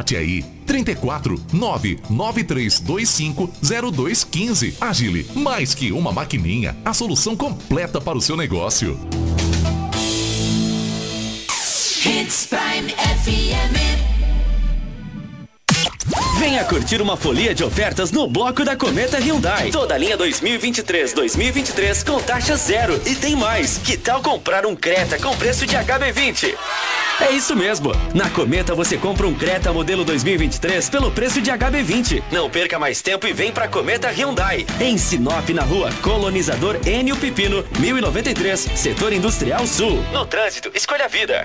Anote aí, 34 99325 0215. Agile, mais que uma maquininha, a solução completa para o seu negócio. Hits Prime FM. Venha curtir uma folia de ofertas no bloco da Cometa Hyundai. Toda a linha 2023-2023 com taxa zero. E tem mais. Que tal comprar um Creta com preço de HB20? É isso mesmo. Na Cometa você compra um Creta modelo 2023 pelo preço de HB20. Não perca mais tempo e vem pra Cometa Hyundai. Em Sinop, na rua Colonizador Enio Pipino, 1093, Setor Industrial Sul. No trânsito, escolha a vida.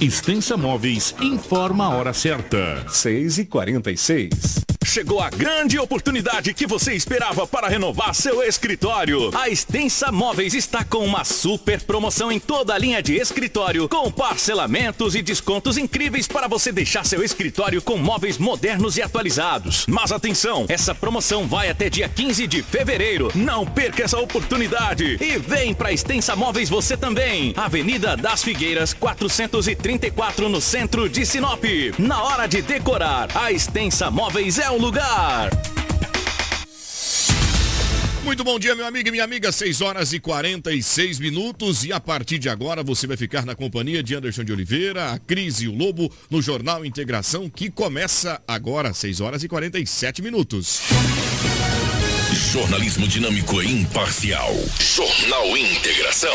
Extensa Móveis informa a hora certa. 6 e 46 Chegou a grande oportunidade que você esperava para renovar seu escritório. A Extensa Móveis está com uma super promoção em toda a linha de escritório, com parcelamentos e descontos incríveis para você deixar seu escritório com móveis modernos e atualizados. Mas atenção, essa promoção vai até dia 15 de fevereiro. Não perca essa oportunidade e vem para Extensa Móveis você também. Avenida das Figueiras, 434 no centro de Sinop. Na hora de decorar, a Extensa Móveis é lugar. Muito bom dia, meu amigo e minha amiga. 6 horas e 46 minutos. E a partir de agora você vai ficar na companhia de Anderson de Oliveira, a Cris e o Lobo no Jornal Integração, que começa agora, 6 horas e 47 minutos. Jornalismo dinâmico e imparcial. Jornal Integração.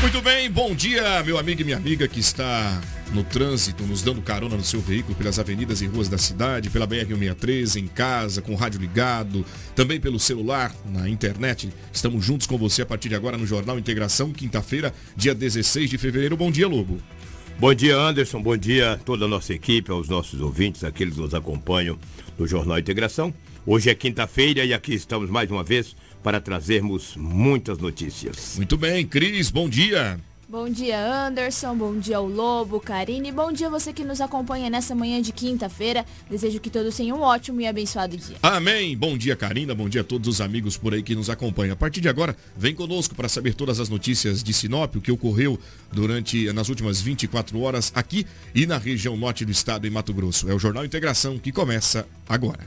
Muito bem, bom dia, meu amigo e minha amiga que está no trânsito, nos dando carona no seu veículo pelas avenidas e ruas da cidade, pela BR-163, em casa, com o rádio ligado, também pelo celular, na internet. Estamos juntos com você a partir de agora no Jornal Integração, quinta-feira, dia 16 de fevereiro. Bom dia, Lobo. Bom dia, Anderson. Bom dia a toda a nossa equipe, aos nossos ouvintes, aqueles que nos acompanham no Jornal Integração. Hoje é quinta-feira e aqui estamos mais uma vez para trazermos muitas notícias. Muito bem, Cris, bom dia. Bom dia, Anderson. Bom dia ao Lobo, Karine. Bom dia você que nos acompanha nessa manhã de quinta-feira. Desejo que todos tenham um ótimo e abençoado dia. Amém. Bom dia, Karina. Bom dia a todos os amigos por aí que nos acompanham. A partir de agora, vem conosco para saber todas as notícias de Sinop, o que ocorreu durante nas últimas 24 horas aqui e na região norte do estado em Mato Grosso. É o Jornal Integração que começa agora.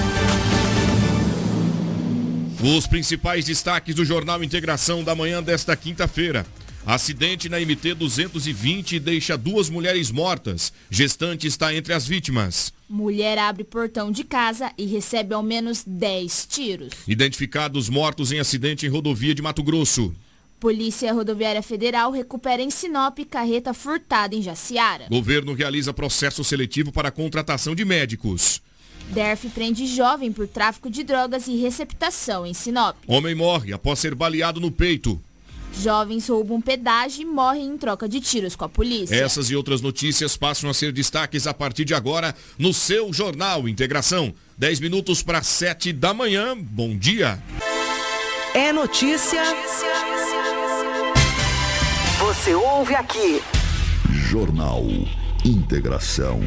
Os principais destaques do Jornal Integração da manhã desta quinta-feira. Acidente na MT 220 deixa duas mulheres mortas. Gestante está entre as vítimas. Mulher abre portão de casa e recebe ao menos 10 tiros. Identificados mortos em acidente em rodovia de Mato Grosso. Polícia Rodoviária Federal recupera em Sinop carreta furtada em Jaciara. Governo realiza processo seletivo para contratação de médicos. DERF prende jovem por tráfico de drogas e receptação em Sinop. Homem morre após ser baleado no peito. Jovens roubam pedágio e morrem em troca de tiros com a polícia. Essas e outras notícias passam a ser destaques a partir de agora no seu Jornal Integração. 10 minutos para 7 da manhã. Bom dia. É notícia. Você ouve aqui. Jornal Integração.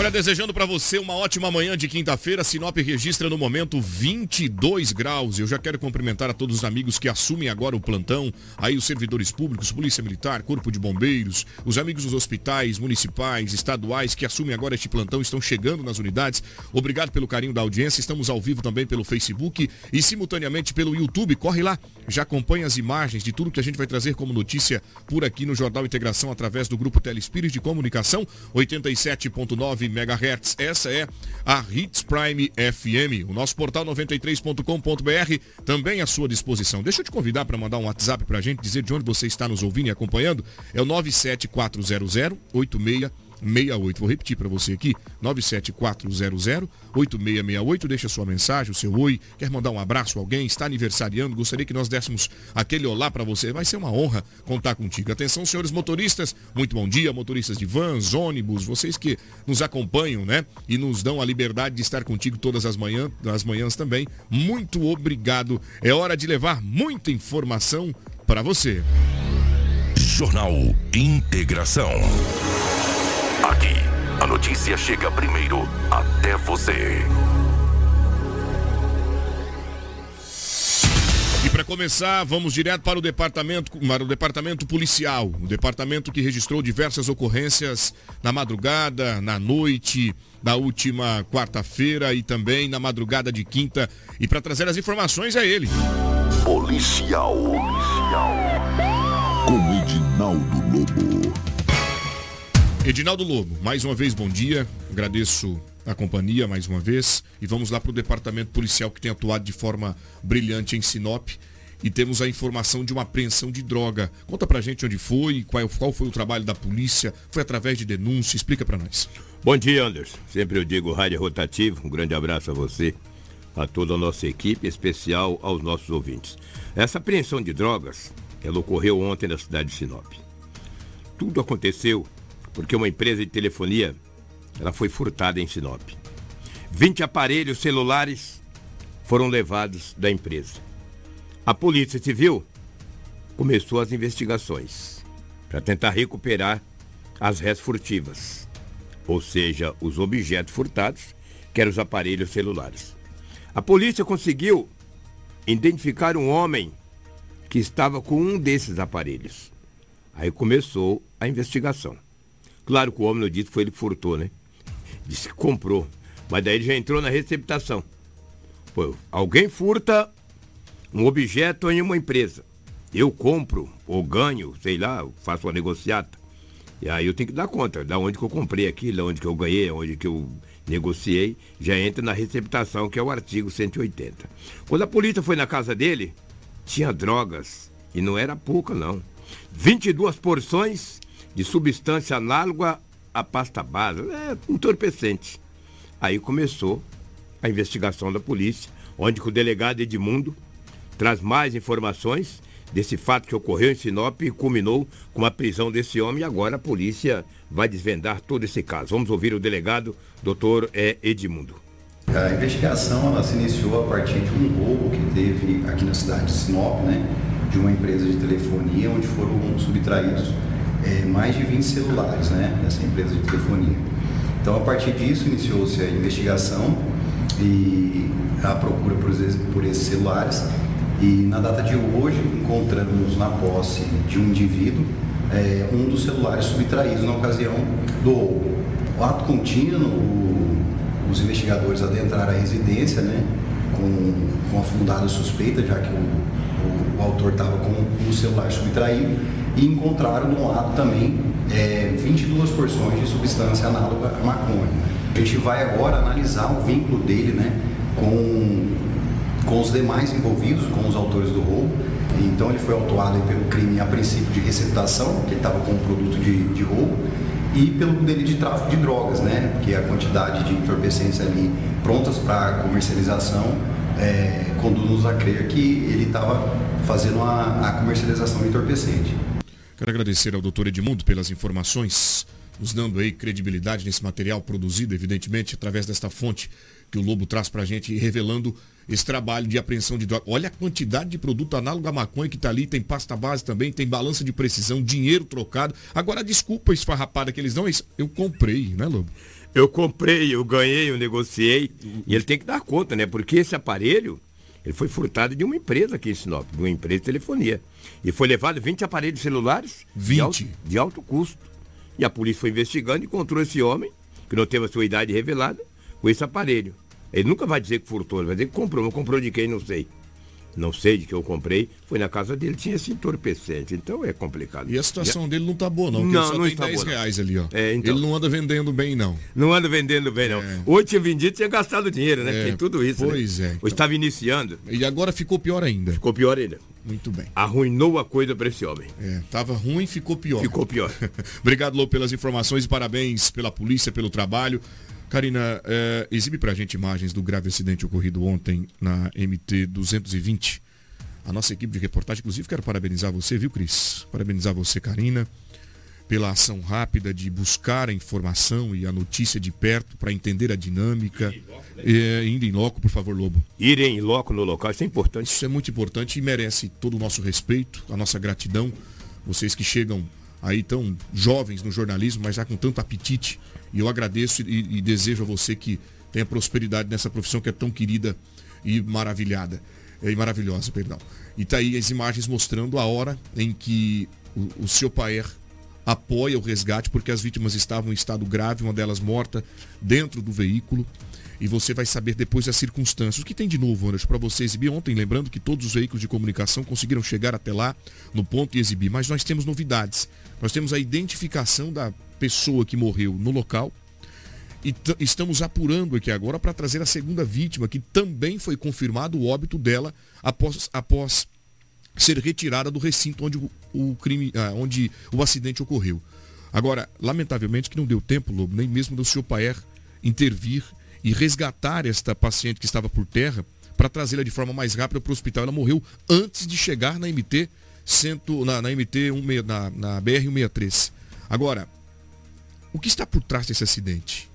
Olha, desejando para você uma ótima manhã de quinta-feira. Sinop registra no momento 22 graus. Eu já quero cumprimentar a todos os amigos que assumem agora o plantão. Aí os servidores públicos, Polícia Militar, Corpo de Bombeiros, os amigos dos hospitais municipais, estaduais que assumem agora este plantão estão chegando nas unidades. Obrigado pelo carinho da audiência. Estamos ao vivo também pelo Facebook e simultaneamente pelo YouTube. Corre lá, já acompanha as imagens de tudo que a gente vai trazer como notícia por aqui no Jornal Integração através do grupo Telespírito de Comunicação 87.9 MHz. Essa é a Hits Prime FM. O nosso portal 93.com.br também à sua disposição. Deixa eu te convidar para mandar um WhatsApp para a gente, dizer de onde você está nos ouvindo e acompanhando. É o 97400 86 68. Vou repetir para você aqui, 97400-8668. Deixa sua mensagem, o seu oi. Quer mandar um abraço a alguém? Está aniversariando? Gostaria que nós dessemos aquele olá para você. Vai ser uma honra contar contigo. Atenção, senhores motoristas. Muito bom dia, motoristas de vans, ônibus, vocês que nos acompanham, né? E nos dão a liberdade de estar contigo todas as manhãs, as manhãs também. Muito obrigado. É hora de levar muita informação para você. Jornal Integração. Aqui, a notícia chega primeiro até você. E para começar, vamos direto para o departamento, para o departamento policial, o departamento que registrou diversas ocorrências na madrugada, na noite da última quarta-feira e também na madrugada de quinta. E para trazer as informações é ele. Policial. Policial. Com Edinaldo Lobo. Edinaldo Lobo, mais uma vez bom dia. Agradeço a companhia mais uma vez e vamos lá para o departamento policial que tem atuado de forma brilhante em Sinop e temos a informação de uma apreensão de droga. Conta pra gente onde foi, qual, qual foi o trabalho da polícia, foi através de denúncia, explica para nós. Bom dia, Anderson. Sempre eu digo rádio rotativo. Um grande abraço a você, a toda a nossa equipe, especial aos nossos ouvintes. Essa apreensão de drogas, ela ocorreu ontem na cidade de Sinop. Tudo aconteceu porque uma empresa de telefonia, ela foi furtada em Sinop. 20 aparelhos celulares foram levados da empresa. A Polícia Civil começou as investigações para tentar recuperar as res furtivas, ou seja, os objetos furtados, que eram os aparelhos celulares. A polícia conseguiu identificar um homem que estava com um desses aparelhos. Aí começou a investigação. Claro que o homem disse que foi ele que furtou, né? Disse que comprou. Mas daí ele já entrou na receptação. Pô, alguém furta um objeto em uma empresa. Eu compro ou ganho, sei lá, faço uma negociata. E aí eu tenho que dar conta da onde que eu comprei aquilo, da onde que eu ganhei, onde que eu negociei, já entra na receptação, que é o artigo 180. Quando a polícia foi na casa dele, tinha drogas. E não era pouca, não. 22 porções de substância análoga à pasta base, é entorpecente. Aí começou a investigação da polícia, onde o delegado Edmundo traz mais informações desse fato que ocorreu em Sinop e culminou com a prisão desse homem e agora a polícia vai desvendar todo esse caso. Vamos ouvir o delegado, doutor é, Edmundo. A investigação ela se iniciou a partir de um roubo que teve aqui na cidade de Sinop, né, de uma empresa de telefonia, onde foram subtraídos é, mais de 20 celulares né, dessa empresa de telefonia. Então, a partir disso, iniciou-se a investigação e a procura por, por esses celulares. E na data de hoje, encontramos na posse de um indivíduo é, um dos celulares subtraídos na ocasião do. O ato contínuo, o, os investigadores adentraram a residência né, com, com a fundada suspeita, já que o, o, autor estava com o celular subtraído e encontraram no ato também é, 22 porções de substância análoga à maconha. A gente vai agora analisar o vínculo dele né, com, com os demais envolvidos, com os autores do roubo. Então ele foi autuado pelo crime a princípio de receptação, que ele estava com um produto de, de roubo, e pelo delito de tráfico de drogas, né? Porque a quantidade de entorpecentes ali prontas para comercialização é, conduz-nos a crer que ele estava fazendo a, a comercialização de entorpecente. Quero agradecer ao doutor Edmundo pelas informações, nos dando aí credibilidade nesse material produzido, evidentemente, através desta fonte que o Lobo traz para a gente, revelando esse trabalho de apreensão de droga. Olha a quantidade de produto análogo à maconha que está ali, tem pasta base também, tem balança de precisão, dinheiro trocado. Agora, desculpa esfarrapada que eles dão, isso eu comprei, né, Lobo? Eu comprei, eu ganhei, eu negociei. E ele tem que dar conta, né? Porque esse aparelho, ele foi furtado de uma empresa aqui em Sinop, de uma empresa de telefonia. E foi levado 20 aparelhos celulares 20? De, alto, de alto custo. E a polícia foi investigando e encontrou esse homem, que não teve a sua idade revelada, com esse aparelho. Ele nunca vai dizer que furtou, ele vai dizer que comprou. Mas comprou de quem, não sei. Não sei de que eu comprei. Foi na casa dele, tinha esse entorpecente. Então é complicado. E a situação dele não tá boa, não. porque Não, ele só não tem está 10 boa, reais ali, ó. É, então. Ele não anda vendendo bem, não. Não anda vendendo bem, não. É. Hoje tinha vendido, tinha gastado dinheiro, né? É, Tem tudo isso. pois né? é, então. Estava iniciando. E agora ficou pior ainda. Ficou pior ainda. Muito bem. Arruinou a coisa para esse homem. É, tava ruim, ficou pior. Ficou pior. Obrigado, Lô, pelas informações e parabéns pela polícia, pelo trabalho. Karina, é, exibe pra gente imagens do grave acidente ocorrido ontem na MT 220. A nossa equipe de reportagem, inclusive, quero parabenizar você, viu, Cris? Parabenizar você, Karina, pela ação rápida de buscar a informação e a notícia de perto para entender a dinâmica. É, indo em loco, por favor, Lobo. Irem em loco no local, isso é importante. Isso é muito importante e merece todo o nosso respeito, a nossa gratidão. Vocês que chegam aí tão jovens no jornalismo, mas já com tanto apetite. E eu agradeço e, e desejo a você que tenha prosperidade nessa profissão que é tão querida e maravilhada. E maravilhosa, perdão. E tá aí as imagens mostrando a hora em que o, o seu Paer apoia o resgate, porque as vítimas estavam em estado grave, uma delas morta, dentro do veículo. E você vai saber depois as circunstâncias. O que tem de novo, Anderson, para você exibir ontem? Lembrando que todos os veículos de comunicação conseguiram chegar até lá, no ponto e exibir. Mas nós temos novidades. Nós temos a identificação da pessoa que morreu no local. E estamos apurando aqui agora para trazer a segunda vítima, que também foi confirmado o óbito dela após, após ser retirada do recinto onde o, o crime, ah, onde o acidente ocorreu. Agora, lamentavelmente que não deu tempo, Lobo, nem mesmo do senhor Paer intervir e resgatar esta paciente que estava por terra para trazê-la de forma mais rápida para o hospital. Ela morreu antes de chegar na MT, cento, na, na MT 16 na, na BR 163. Agora, o que está por trás desse acidente?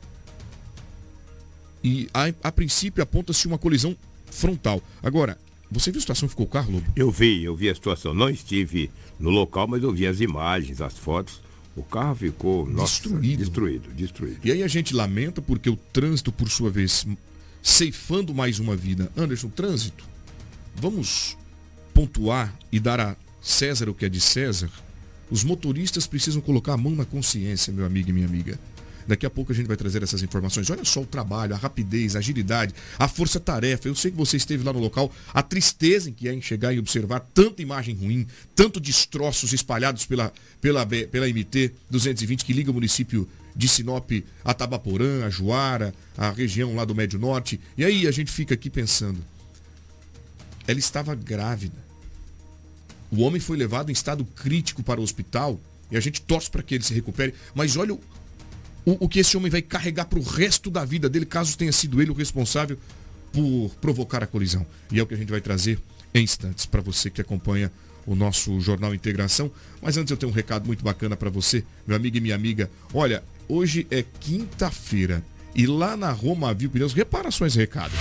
E a, a princípio aponta-se uma colisão frontal. Agora, você viu a situação que ficou o carro, Lobo? Eu vi, eu vi a situação. Não estive no local, mas eu vi as imagens, as fotos. O carro ficou nossa, Destruído. destruído, destruído. E aí a gente lamenta porque o trânsito, por sua vez, ceifando mais uma vida. Anderson, trânsito, vamos pontuar e dar a César o que é de César? Os motoristas precisam colocar a mão na consciência, meu amigo e minha amiga. Daqui a pouco a gente vai trazer essas informações. Olha só o trabalho, a rapidez, a agilidade, a força-tarefa. Eu sei que você esteve lá no local, a tristeza em que é em chegar e observar tanta imagem ruim, tanto destroços espalhados pela, pela, pela MT 220 que liga o município de Sinop a Tabaporã, a Juara, a região lá do Médio Norte. E aí a gente fica aqui pensando. Ela estava grávida. O homem foi levado em estado crítico para o hospital e a gente torce para que ele se recupere. Mas olha o, o, que esse homem vai carregar para o resto da vida dele, caso tenha sido ele o responsável por provocar a colisão. E é o que a gente vai trazer em instantes para você que acompanha o nosso Jornal Integração. Mas antes eu tenho um recado muito bacana para você, meu amigo e minha amiga. Olha, hoje é quinta-feira e lá na Roma Viu Pneus, repara só esse recado.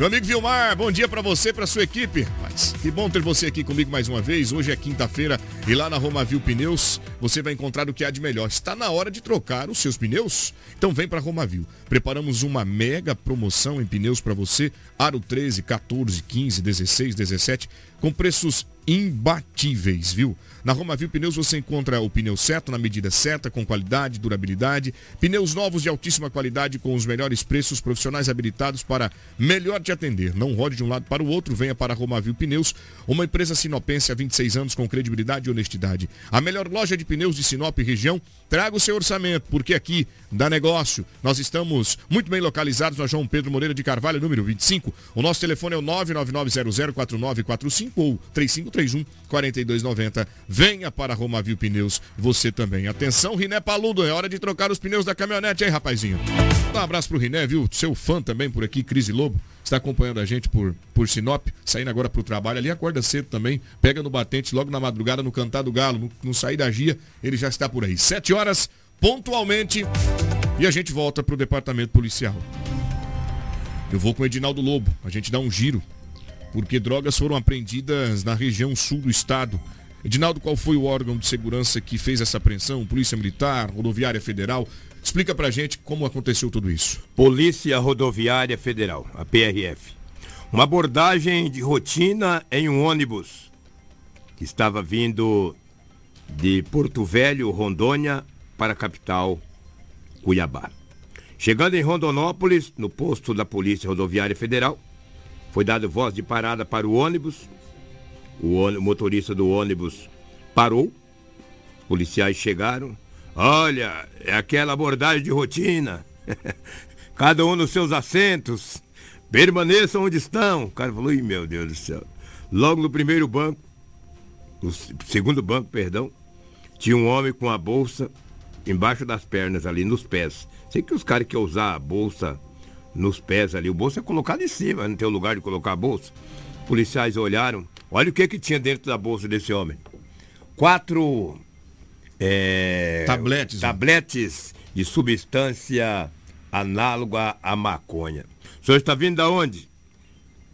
Meu amigo Vilmar, bom dia pra você, pra sua equipe. Mas que bom ter você aqui comigo mais uma vez. Hoje é quinta-feira e lá na Romavil Pneus você vai encontrar o que há de melhor. Está na hora de trocar os seus pneus? Então vem pra Romavil. Preparamos uma mega promoção em pneus pra você. Aro 13, 14, 15, 16, 17 com preços imbatíveis, viu? Na Romavil Pneus você encontra o pneu certo, na medida certa, com qualidade, durabilidade, pneus novos de altíssima qualidade com os melhores preços, profissionais habilitados para melhor te atender. Não rode de um lado para o outro, venha para a Romavil Pneus, uma empresa sinopense há 26 anos com credibilidade e honestidade. A melhor loja de pneus de Sinop e região, traga o seu orçamento, porque aqui dá negócio. Nós estamos muito bem localizados na João Pedro Moreira de Carvalho, número 25. O nosso telefone é o 999004945 ou 35 3331 4290. Venha para Romavil Pneus, você também. Atenção, Riné Paludo, é hora de trocar os pneus da caminhonete aí, rapazinho. Um abraço pro Riné, viu? Seu fã também por aqui, Cris Lobo, está acompanhando a gente por, por Sinop, saindo agora pro trabalho ali, acorda cedo também, pega no batente logo na madrugada no Cantar do Galo, no, no sair da Gia, ele já está por aí. Sete horas, pontualmente, e a gente volta pro departamento policial. Eu vou com o Edinaldo Lobo, a gente dá um giro, porque drogas foram apreendidas na região sul do estado. Edinaldo, qual foi o órgão de segurança que fez essa apreensão? Polícia Militar, Rodoviária Federal? Explica pra gente como aconteceu tudo isso. Polícia Rodoviária Federal, a PRF. Uma abordagem de rotina em um ônibus que estava vindo de Porto Velho, Rondônia, para a capital, Cuiabá. Chegando em Rondonópolis, no posto da Polícia Rodoviária Federal, foi dado voz de parada para o ônibus. O, o motorista do ônibus parou. Policiais chegaram. Olha, é aquela abordagem de rotina. Cada um nos seus assentos. Permaneçam onde estão. O cara falou, meu Deus do céu. Logo no primeiro banco, no segundo banco, perdão, tinha um homem com a bolsa embaixo das pernas ali, nos pés. Sei que os caras que usar a bolsa nos pés ali, o bolso é colocado em cima, não tem lugar de colocar a bolsa. Policiais olharam, olha o que que tinha dentro da bolsa desse homem. Quatro é, tabletes, tabletes de substância análoga à maconha. O senhor está vindo da onde?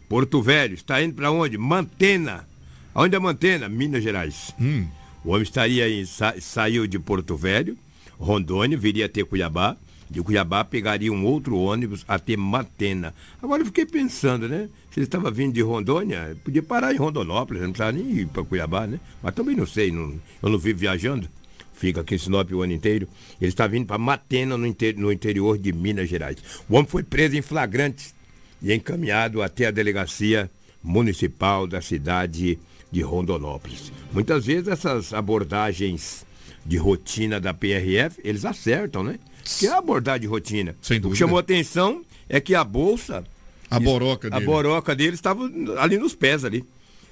Porto Velho. Está indo para onde? Mantena. Onde é Mantena? Minas Gerais. Hum. O homem estaria em, sa, saiu de Porto Velho, Rondônia, viria até Cuiabá. De Cuiabá pegaria um outro ônibus até Matena. Agora eu fiquei pensando, né? Se ele estava vindo de Rondônia, podia parar em Rondonópolis, não precisava nem ir para Cuiabá, né? Mas também não sei, não, eu não vivo viajando. Fica aqui em Sinop o ano inteiro. Ele está vindo para Matena, no, inter, no interior de Minas Gerais. O homem foi preso em flagrante e encaminhado até a delegacia municipal da cidade de Rondonópolis. Muitas vezes essas abordagens de rotina da PRF, eles acertam, né? Que é a abordagem de rotina. Sem O que dúvida. chamou atenção é que a bolsa, A boroca a dele. boroca dele estava ali nos pés ali.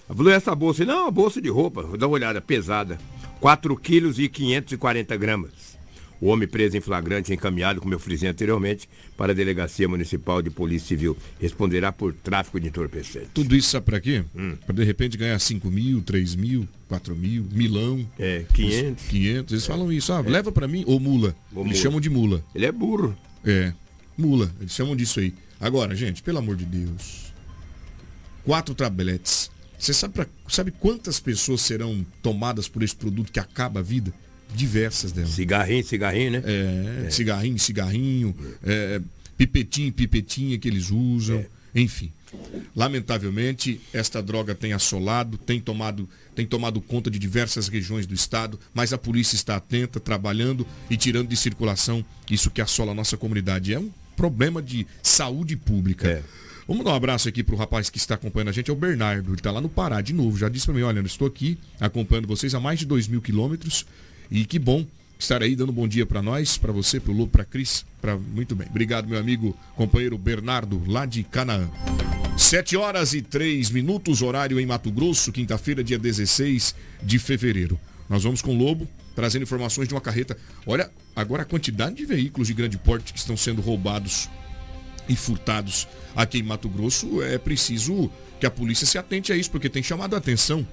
Falou, essa bolsa, não, a bolsa de roupa, vou dar uma olhada, pesada. 4 quilos e 540 gramas. O homem preso em flagrante encaminhado, como eu frisei anteriormente, para a Delegacia Municipal de Polícia Civil. Responderá por tráfico de entorpecentes. Tudo isso sabe pra quê? Hum. Pra de repente ganhar 5 mil, 3 mil, 4 mil, milão. É, 500. 500. Eles falam isso. Ah, leva pra mim. Ou mula. Ou Eles mula. chamam de mula. Ele é burro. É. Mula. Eles chamam disso aí. Agora, gente, pelo amor de Deus. Quatro tabletes. Você sabe, pra, sabe quantas pessoas serão tomadas por esse produto que acaba a vida? Diversas delas. Cigarrinho, cigarrinho, né? É, cigarrinho, cigarrinho, é, pipetinho, pipetinha que eles usam, enfim. Lamentavelmente, esta droga tem assolado, tem tomado, tem tomado conta de diversas regiões do estado, mas a polícia está atenta, trabalhando e tirando de circulação isso que assola a nossa comunidade. É um problema de saúde pública. É. Vamos dar um abraço aqui pro rapaz que está acompanhando a gente, é o Bernardo. Ele está lá no Pará de novo. Já disse para mim, olha, eu estou aqui acompanhando vocês há mais de dois mil quilômetros. E que bom estar aí dando um bom dia para nós, para você, para o Lobo, para Cris. Pra... Muito bem. Obrigado, meu amigo, companheiro Bernardo, lá de Canaã. Sete horas e três minutos, horário em Mato Grosso, quinta-feira, dia 16 de fevereiro. Nós vamos com o Lobo, trazendo informações de uma carreta. Olha, agora a quantidade de veículos de grande porte que estão sendo roubados e furtados aqui em Mato Grosso, é preciso que a polícia se atente a isso, porque tem chamado a atenção.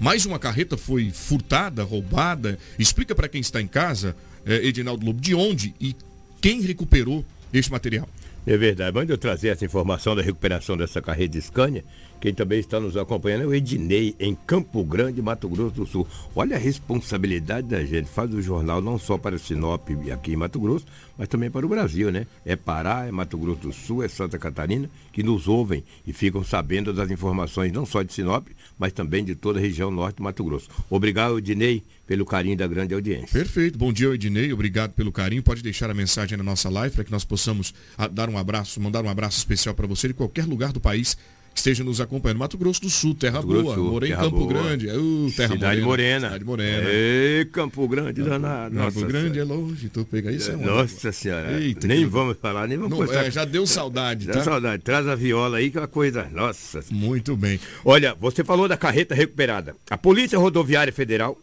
Mais uma carreta foi furtada, roubada. Explica para quem está em casa, eh, Edinaldo Lobo, de onde e quem recuperou este material. É verdade. Antes de eu trazer essa informação da recuperação dessa carreta de Scania, quem também está nos acompanhando é o Ednei, em Campo Grande, Mato Grosso do Sul. Olha a responsabilidade da gente. Faz o jornal não só para Sinop aqui em Mato Grosso, mas também para o Brasil, né? É Pará, é Mato Grosso do Sul, é Santa Catarina, que nos ouvem e ficam sabendo das informações não só de Sinop, mas também de toda a região norte do Mato Grosso. Obrigado, Ednei, pelo carinho da grande audiência. Perfeito. Bom dia, Ednei. Obrigado pelo carinho. Pode deixar a mensagem na nossa live para que nós possamos ah, dar um abraço, mandar um abraço especial para você de qualquer lugar do país. Esteja nos acompanhando. Mato Grosso do Sul, Terra Mato Boa. Morei em Campo Boa. Grande. Uh, terra Cidade Morena. Cidade Morena. Ê, Campo Grande, danado. Campo Nossa Grande Senhora. é longe, tu pega isso é uma- Nossa senhora. Eita, nem que- vamos falar, nem vamos Não, é, já deu saudade, tá? saudade. Traz a viola aí que é uma coisa. Nossa. Muito bem. Olha, você falou da carreta recuperada. A Polícia Rodoviária Federal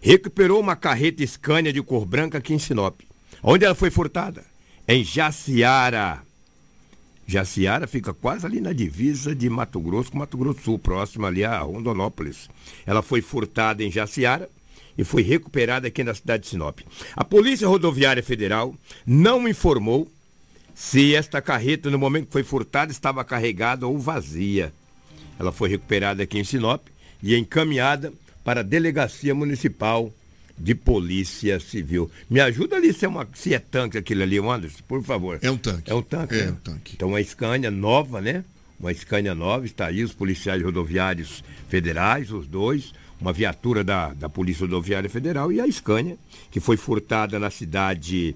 recuperou uma carreta Scania de cor branca aqui em Sinop. Onde ela foi furtada? Em Jaciara. Jaciara fica quase ali na divisa de Mato Grosso com Mato Grosso do Sul, próximo ali a Rondonópolis. Ela foi furtada em Jaciara e foi recuperada aqui na cidade de Sinop. A Polícia Rodoviária Federal não informou se esta carreta, no momento que foi furtada, estava carregada ou vazia. Ela foi recuperada aqui em Sinop e encaminhada para a Delegacia Municipal de Polícia Civil. Me ajuda ali se é, uma, se é tanque aquilo ali, Anderson, por favor. É um tanque. É um tanque. É né? um tanque. Então uma Scania nova, né? Uma Scania nova, está aí os policiais rodoviários federais, os dois, uma viatura da, da Polícia Rodoviária Federal e a Scania, que foi furtada na cidade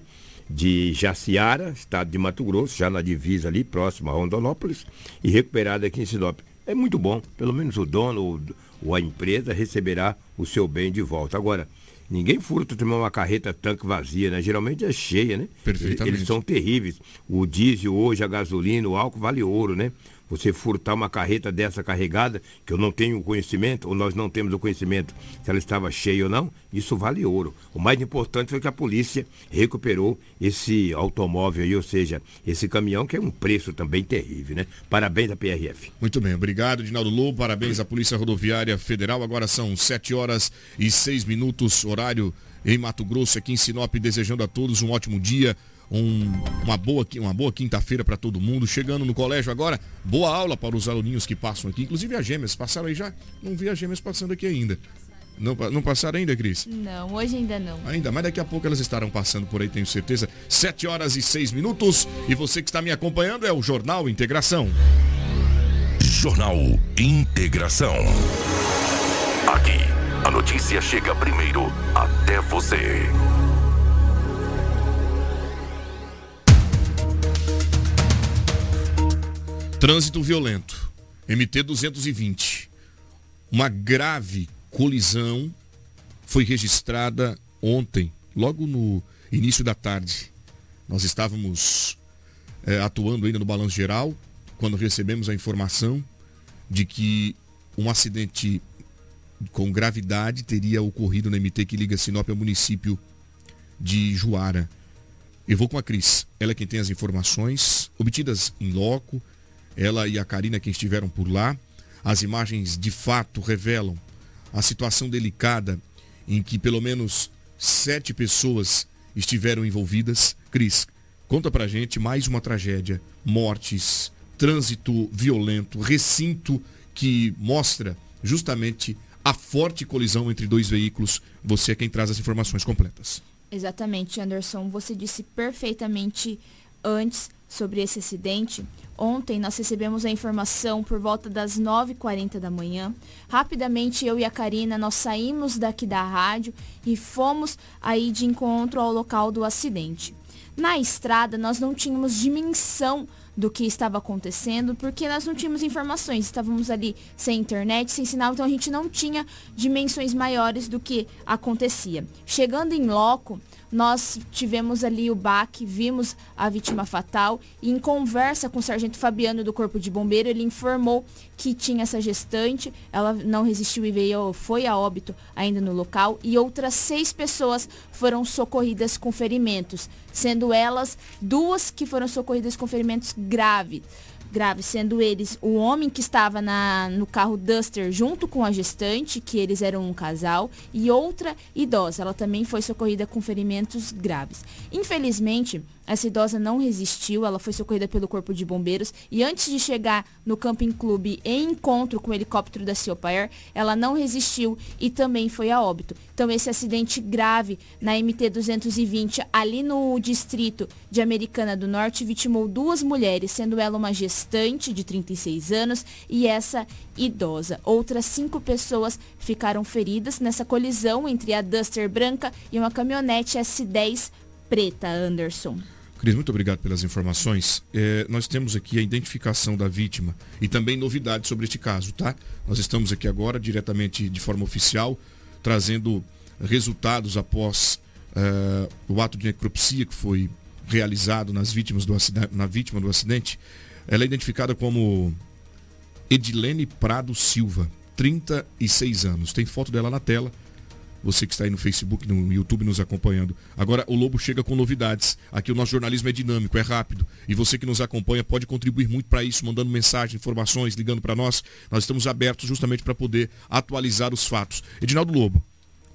de Jaciara, estado de Mato Grosso, já na divisa ali, próximo a Rondonópolis, e recuperada aqui em Sinop. É muito bom, pelo menos o dono ou, ou a empresa receberá o seu bem de volta. Agora, ninguém furta também uma carreta tanque vazia, né? Geralmente é cheia, né? Perfeitamente. Eles são terríveis. O diesel hoje, a gasolina, o álcool vale ouro, né? Você furtar uma carreta dessa carregada, que eu não tenho conhecimento, ou nós não temos o conhecimento se ela estava cheia ou não, isso vale ouro. O mais importante foi que a polícia recuperou esse automóvel aí, ou seja, esse caminhão, que é um preço também terrível, né? Parabéns à PRF. Muito bem, obrigado, Dinaldo Lobo. Parabéns à Polícia Rodoviária Federal. Agora são 7 horas e 6 minutos, horário em Mato Grosso, aqui em Sinop, desejando a todos um ótimo dia. Um- uma boa, uma boa quinta-feira para todo mundo. Chegando no colégio agora, boa aula para os aluninhos que passam aqui. Inclusive as gêmeas, passaram aí já? Não vi as gêmeas passando aqui ainda. Não, não passaram ainda, Cris? Não, hoje ainda não. Ainda, mas daqui a pouco elas estarão passando por aí, tenho certeza. 7 horas e 6 minutos. E você que está me acompanhando é o Jornal Integração. Jornal Integração. Aqui, a notícia chega primeiro até você. Trânsito violento. MT 220. Uma grave colisão foi registrada ontem, logo no início da tarde. Nós estávamos eh, atuando ainda no balanço geral, quando recebemos a informação de que um acidente com gravidade teria ocorrido na MT que liga Sinop ao município de Juara. Eu vou com a Cris. Ela é quem tem as informações obtidas em loco. Ela e a Karina quem estiveram por lá. As imagens de fato revelam a situação delicada em que pelo menos sete pessoas estiveram envolvidas. Cris, conta pra gente mais uma tragédia. Mortes, trânsito violento, recinto que mostra justamente a forte colisão entre dois veículos. Você é quem traz as informações completas. Exatamente, Anderson. Você disse perfeitamente antes sobre esse acidente. Ontem nós recebemos a informação por volta das 9h40 da manhã. Rapidamente eu e a Karina nós saímos daqui da rádio e fomos aí de encontro ao local do acidente. Na estrada nós não tínhamos dimensão do que estava acontecendo, porque nós não tínhamos informações, estávamos ali sem internet, sem sinal, então a gente não tinha dimensões maiores do que acontecia. Chegando em loco, nós tivemos ali o baque, vimos a vítima fatal e em conversa com o sargento Fabiano do Corpo de Bombeiro, ele informou que tinha essa gestante, ela não resistiu e veio, foi a óbito ainda no local e outras seis pessoas foram socorridas com ferimentos, sendo elas duas que foram socorridas com ferimentos graves graves, sendo eles o homem que estava na, no carro Duster junto com a gestante, que eles eram um casal, e outra idosa. Ela também foi socorrida com ferimentos graves. Infelizmente, essa idosa não resistiu, ela foi socorrida pelo Corpo de Bombeiros e antes de chegar no Camping Clube em encontro com o helicóptero da Ciopair, ela não resistiu e também foi a óbito. Então esse acidente grave na MT 220 ali no distrito de Americana do Norte vitimou duas mulheres, sendo ela uma gestante de 36 anos e essa idosa. Outras cinco pessoas ficaram feridas nessa colisão entre a Duster branca e uma caminhonete S10 preta, Anderson. Cris, muito obrigado pelas informações. É, nós temos aqui a identificação da vítima e também novidades sobre este caso, tá? Nós estamos aqui agora, diretamente de forma oficial, trazendo resultados após uh, o ato de necropsia que foi realizado nas vítimas do na vítima do acidente. Ela é identificada como Edilene Prado Silva, 36 anos. Tem foto dela na tela você que está aí no Facebook, no YouTube nos acompanhando. Agora o Lobo chega com novidades. Aqui o nosso jornalismo é dinâmico, é rápido. E você que nos acompanha pode contribuir muito para isso, mandando mensagem, informações, ligando para nós. Nós estamos abertos justamente para poder atualizar os fatos. Edinaldo Lobo,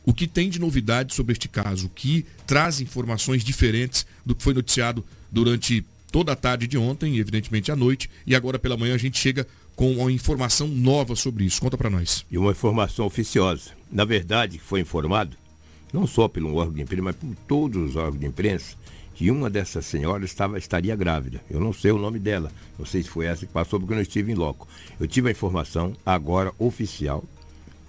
o que tem de novidade sobre este caso? O que traz informações diferentes do que foi noticiado durante toda a tarde de ontem, evidentemente à noite, e agora pela manhã a gente chega com uma informação nova sobre isso. Conta para nós. E uma informação oficiosa. Na verdade, foi informado, não só pelo órgão de imprensa, mas por todos os órgãos de imprensa, que uma dessas senhoras estava, estaria grávida. Eu não sei o nome dela, não sei se foi essa que passou, porque eu não estive em loco. Eu tive a informação, agora oficial,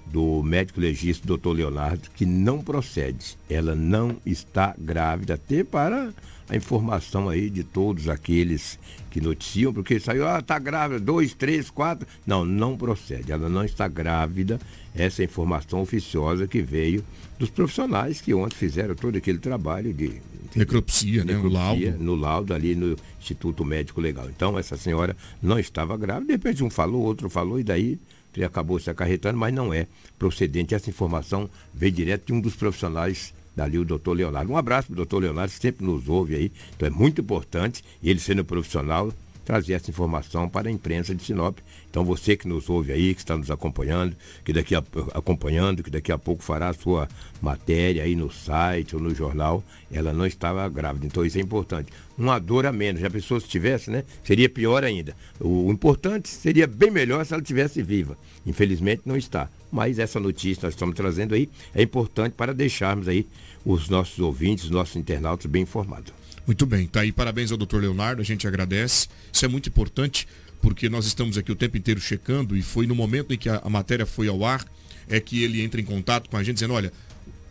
do médico legista, doutor Leonardo, que não procede. Ela não está grávida, até para a informação aí de todos aqueles que noticiam, porque saiu, ah, está grávida, dois, três, quatro. Não, não procede. Ela não está grávida. Essa é informação oficiosa que veio dos profissionais que ontem fizeram todo aquele trabalho de necropsia, né? Necropsia, no laudo. No laudo ali no Instituto Médico Legal. Então essa senhora não estava grávida, de repente um falou, outro falou, e daí acabou se acarretando, mas não é procedente. Essa informação veio direto de um dos profissionais dali, o doutor Leonardo. Um abraço para o doutor Leonardo, sempre nos ouve aí. Então é muito importante, e ele sendo profissional, trazer essa informação para a imprensa de Sinop. Então você que nos ouve aí, que está nos acompanhando, que daqui a, acompanhando, que daqui a pouco fará a sua matéria aí no site ou no jornal, ela não estava grávida. Então isso é importante. Uma dor a menos. Já a pessoa se tivesse, né? Seria pior ainda. O, o importante seria bem melhor se ela tivesse viva. Infelizmente não está mas essa notícia que nós estamos trazendo aí é importante para deixarmos aí os nossos ouvintes, os nossos internautas bem informados. Muito bem, tá aí. Parabéns ao doutor Leonardo, a gente agradece. Isso é muito importante, porque nós estamos aqui o tempo inteiro checando e foi no momento em que a, a matéria foi ao ar, é que ele entra em contato com a gente dizendo, olha,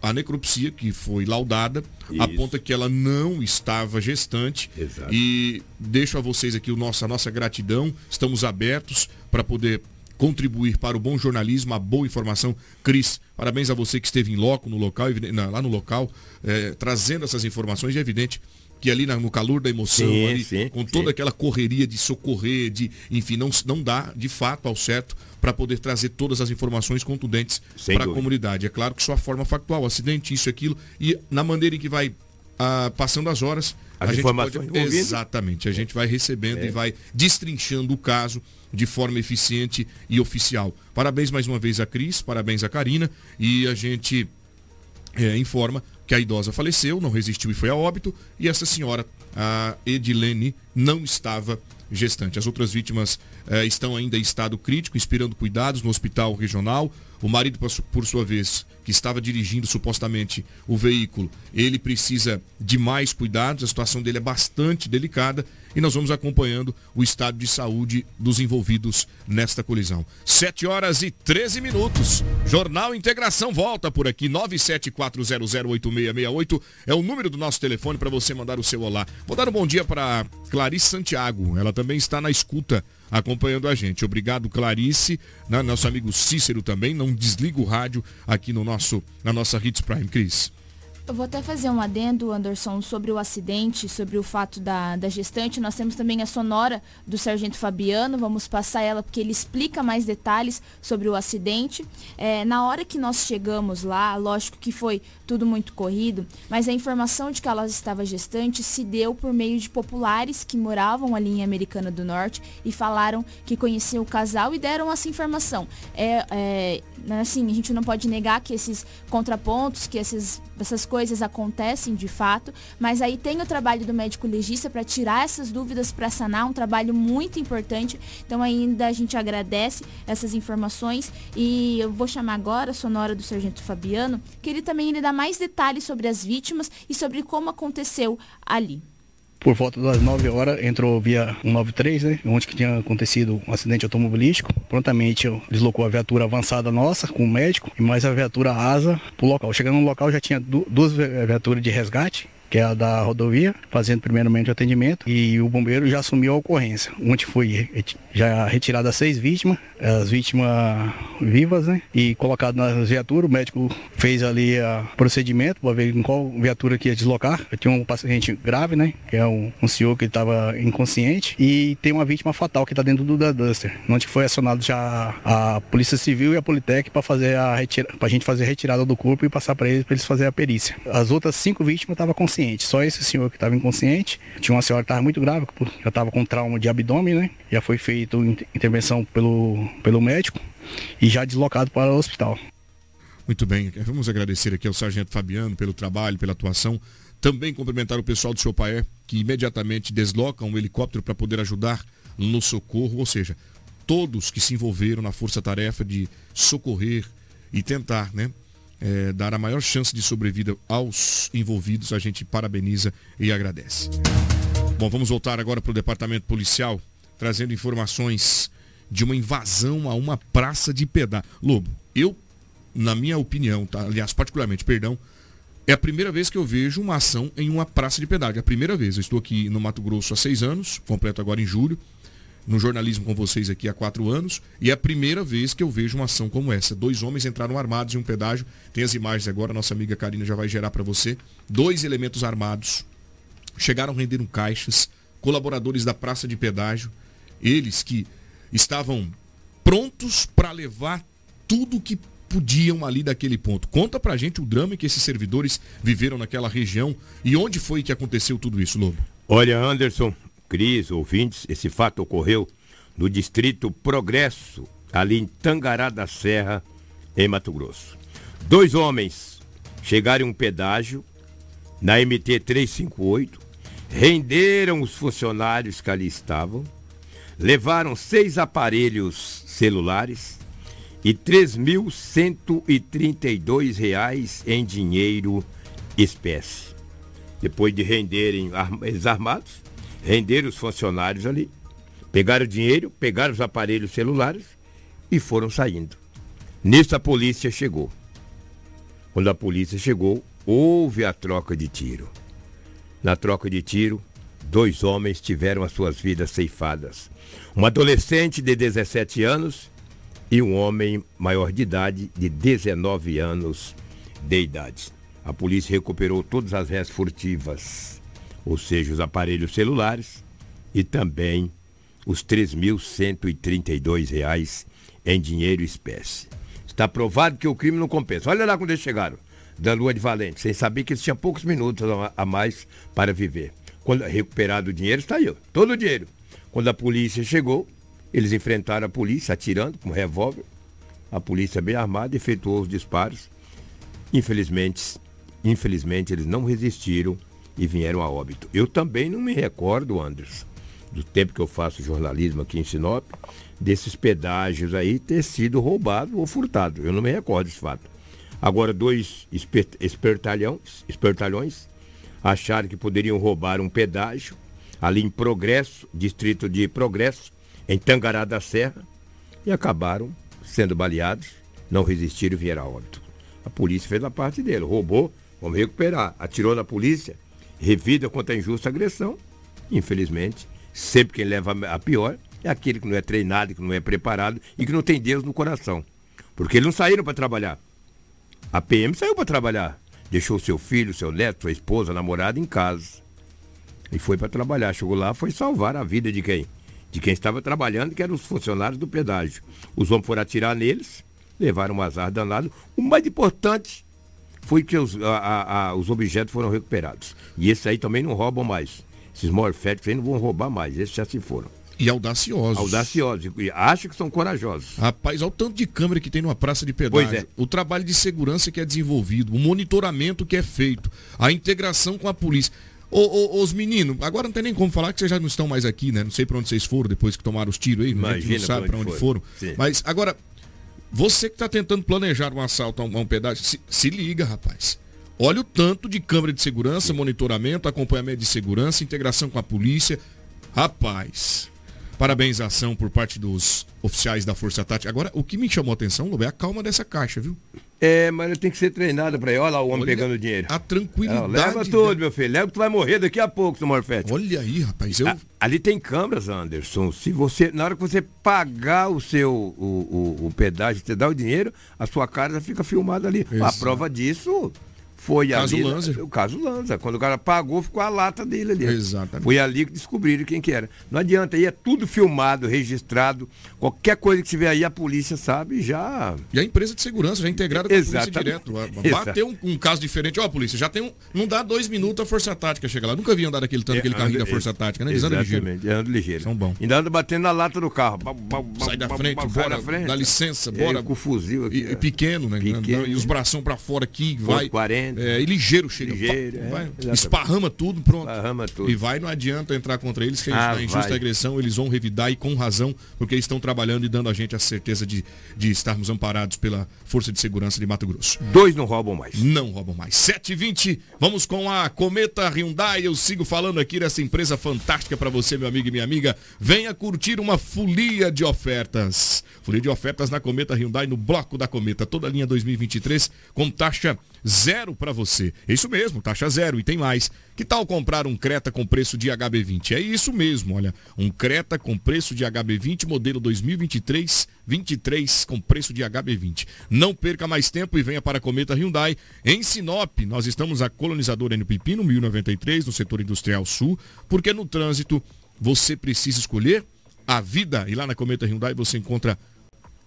a necropsia que foi laudada Isso. aponta que ela não estava gestante. Exato. E deixo a vocês aqui o nosso, a nossa gratidão. Estamos abertos para poder contribuir para o bom jornalismo, a boa informação. Cris, parabéns a você que esteve em loco, no local, lá no local, é, trazendo essas informações. É evidente que ali no calor da emoção, sim, ali, sim, com toda sim. aquela correria de socorrer, de, enfim, não, não dá de fato ao certo para poder trazer todas as informações contundentes para a comunidade. É claro que só a forma factual, acidente, isso, aquilo, e na maneira em que vai ah, passando as horas, as a gente pode, exatamente, a gente vai recebendo é. e vai destrinchando o caso de forma eficiente e oficial. Parabéns mais uma vez a Cris, parabéns a Karina e a gente é, informa que a idosa faleceu, não resistiu e foi a óbito e essa senhora, a Edilene, não estava gestante. As outras vítimas eh, estão ainda em estado crítico, inspirando cuidados no hospital regional. O marido, por sua vez, que estava dirigindo supostamente o veículo, ele precisa de mais cuidados, a situação dele é bastante delicada e nós vamos acompanhando o estado de saúde dos envolvidos nesta colisão. 7 horas e 13 minutos. Jornal Integração volta por aqui. 974008668 é o número do nosso telefone para você mandar o seu olá. Vou dar um bom dia para Clarice Santiago. Ela também está na escuta acompanhando a gente. Obrigado, Clarice, nosso amigo Cícero também. Não desliga o rádio aqui no nosso, na nossa Hits Prime, Cris. Eu vou até fazer um adendo, Anderson, sobre o acidente, sobre o fato da, da gestante. Nós temos também a sonora do Sargento Fabiano, vamos passar ela porque ele explica mais detalhes sobre o acidente. É, na hora que nós chegamos lá, lógico que foi tudo muito corrido, mas a informação de que ela estava gestante se deu por meio de populares que moravam ali em Americana do Norte e falaram que conheciam o casal e deram essa informação. É, é, assim, a gente não pode negar que esses contrapontos, que esses, essas coisas acontecem de fato, mas aí tem o trabalho do médico legista para tirar essas dúvidas, para sanar, um trabalho muito importante. Então ainda a gente agradece essas informações e eu vou chamar agora a sonora do Sargento Fabiano, que ele também ele dá mais detalhes sobre as vítimas e sobre como aconteceu ali. Por volta das 9 horas, entrou via 193, né? Onde que tinha acontecido um acidente automobilístico. Prontamente deslocou a viatura avançada nossa com o médico e mais a viatura asa pro local. Chegando no local já tinha duas viaturas de resgate que é a da rodovia, fazendo primeiramente o atendimento e o bombeiro já assumiu a ocorrência, onde foi já retirada seis vítimas, as vítimas vivas, né? E colocado nas viaturas, o médico fez ali o procedimento para ver em qual viatura que ia deslocar. Eu tinha um paciente grave, né? Que é um, um senhor que estava inconsciente e tem uma vítima fatal que está dentro do Duster, onde foi acionado já a Polícia Civil e a Politec para fazer a retira... a gente fazer a retirada do corpo e passar para eles para eles fazerem a perícia. As outras cinco vítimas estavam conscientes, só esse senhor que estava inconsciente. Tinha uma senhora que estava muito grave, já estava com trauma de abdômen, né? Já foi feito intervenção pelo, pelo médico e já deslocado para o hospital. Muito bem, vamos agradecer aqui ao Sargento Fabiano pelo trabalho, pela atuação. Também cumprimentar o pessoal do Chopaé, que imediatamente desloca um helicóptero para poder ajudar no socorro, ou seja, todos que se envolveram na força-tarefa de socorrer e tentar, né, é, dar a maior chance de sobrevida aos envolvidos, a gente parabeniza e agradece. Bom, vamos voltar agora para o departamento policial, trazendo informações de uma invasão a uma praça de pedágio. Lobo, eu, na minha opinião, tá? aliás, particularmente, perdão, é a primeira vez que eu vejo uma ação em uma praça de pedágio. É a primeira vez. Eu estou aqui no Mato Grosso há seis anos, completo agora em julho no jornalismo com vocês aqui há quatro anos e é a primeira vez que eu vejo uma ação como essa. Dois homens entraram armados em um pedágio. Tem as imagens agora, nossa amiga Karina já vai gerar para você. Dois elementos armados chegaram renderam caixas, colaboradores da praça de pedágio, eles que estavam prontos para levar tudo que podiam ali daquele ponto. Conta pra gente o drama que esses servidores viveram naquela região e onde foi que aconteceu tudo isso, Lobo? Olha, Anderson, Cris, ouvintes, esse fato ocorreu no distrito Progresso, ali em Tangará da Serra, em Mato Grosso. Dois homens chegaram em um pedágio na MT 358, renderam os funcionários que ali estavam, levaram seis aparelhos celulares e R$ 3.132 em dinheiro espécie. Depois de renderem eles armados, renderam os funcionários ali, pegaram o dinheiro, pegaram os aparelhos celulares e foram saindo. Nisso a polícia chegou. Quando a polícia chegou, houve a troca de tiro. Na troca de tiro, dois homens tiveram as suas vidas ceifadas. Um adolescente de 17 anos e um homem maior de idade de 19 anos de idade. A polícia recuperou todas as réis furtivas ou seja, os aparelhos celulares e também os R$ 3.132 em dinheiro e espécie. Está provado que o crime não compensa. Olha lá quando eles chegaram, da Lua de Valente, sem saber que eles tinham poucos minutos a mais para viver. Quando recuperado o dinheiro, está aí, todo o dinheiro. Quando a polícia chegou, eles enfrentaram a polícia atirando com um revólver. A polícia bem armada efetuou os disparos. Infelizmente, infelizmente eles não resistiram e vieram a óbito. Eu também não me recordo, Anderson, do tempo que eu faço jornalismo aqui em Sinop, desses pedágios aí ter sido roubado ou furtado. Eu não me recordo desse fato. Agora, dois espertalhões, espertalhões acharam que poderiam roubar um pedágio ali em Progresso, distrito de Progresso, em Tangará da Serra, e acabaram sendo baleados, não resistiram e vieram a óbito. A polícia fez a parte dele, roubou, vamos recuperar. Atirou na polícia, revida contra a injusta agressão. Infelizmente, sempre quem leva a pior é aquele que não é treinado, que não é preparado e que não tem Deus no coração. Porque eles não saíram para trabalhar. A PM saiu para trabalhar. Deixou seu filho, seu neto, sua esposa, namorada em casa. E foi para trabalhar. Chegou lá, foi salvar a vida de quem? De quem estava trabalhando, que eram os funcionários do pedágio. Os homens foram atirar neles, levaram um azar danado. O mais importante foi que os, a, a, os objetos foram recuperados. E esses aí também não roubam mais. Esses morféticos aí não vão roubar mais, esses já se foram. E audaciosos. Audaciosos. E que são corajosos. Rapaz, olha o tanto de câmera que tem numa praça de pedágio. Pois é. O trabalho de segurança que é desenvolvido, o monitoramento que é feito, a integração com a polícia. Ô, ô, os meninos, agora não tem nem como falar que vocês já não estão mais aqui, né? Não sei para onde vocês foram depois que tomaram os tiros aí. Imagina não sabe para onde, onde foram. foram. Mas agora, você que está tentando planejar um assalto a um, a um pedágio, se, se, liga, rapaz. Olha o tanto de câmera de segurança, monitoramento, acompanhamento de segurança, integração com a polícia. Rapaz, parabenização por parte dos oficiais da Força Tática. Agora, o que me chamou a atenção, Lobo, é a calma dessa caixa, viu? É, mas ele tem que ser treinado ir. Olha lá o homem Olha pegando dinheiro. A tranquilidade. Não, leva tudo, meu filho. Leva que tu vai morrer daqui a pouco, seu Morfete. Olha aí, rapaz. Eu... A- ali tem câmeras, Anderson. Se você, na hora que você pagar o seu o, o, o pedágio, você dá o dinheiro, a sua cara já fica filmada ali. A Exato. prova disso foi Caso ali. Lanza. O caso Lanza. Quando o cara pagou, ficou a lata dele ali. Exatamente. Foi ali que descobriram quem que era. Não adianta, aí é tudo filmado, registrado. Qualquer coisa que tiver aí, a polícia sabe já. E a empresa de segurança já integrada com a polícia Exatamente. direto. Bateu um, um caso diferente. Ó, polícia, já tem um. Não dá dois minutos a Força Tática chega lá. Nunca vi andar daquele tanto, aquele carrinho da Força Tática, né? Eles andam ligeiro. Exatamente, anda ligeiro. São bons. Ainda anda batendo na lata do carro. Bau, bau, bau, Sai da frente, bora, da frente. dá licença, É, bora. com o fuzil aqui. E, pequeno, né? Pequeno. E os bração pra fora aqui, vai. 40. É, e ligeiro chega. Ligeiro, pá, é, vai, exatamente. esparrama tudo, pronto. Esparrama tudo. E vai, não adianta entrar contra eles, que a Ah, gente tá em justa vai. agressão, eles vão revidar e com razão, porque eles estão trabalhando e dando a gente a certeza de, de estarmos amparados pela Força de Segurança de Mato Grosso. Dois não roubam mais. Não roubam mais. 7h20, vamos com a Cometa Hyundai. Eu sigo falando aqui dessa empresa fantástica para você, meu amigo e minha amiga. Venha curtir uma folia de ofertas. Folia de ofertas na Cometa Hyundai, no bloco da Cometa. Toda a linha 2023 com taxa zero para você. Isso mesmo, taxa zero. E tem mais. Que tal comprar um Creta com preço de HB20? É isso mesmo, olha. Um Creta com preço de HB20, modelo 2023, 23 com preço de HB20. Não perca mais tempo e venha para a Cometa Hyundai. Em Sinop, nós estamos a colonizadora no Pepino, 1093, no setor industrial sul, porque no trânsito você precisa escolher a vida. E lá na Cometa Hyundai você encontra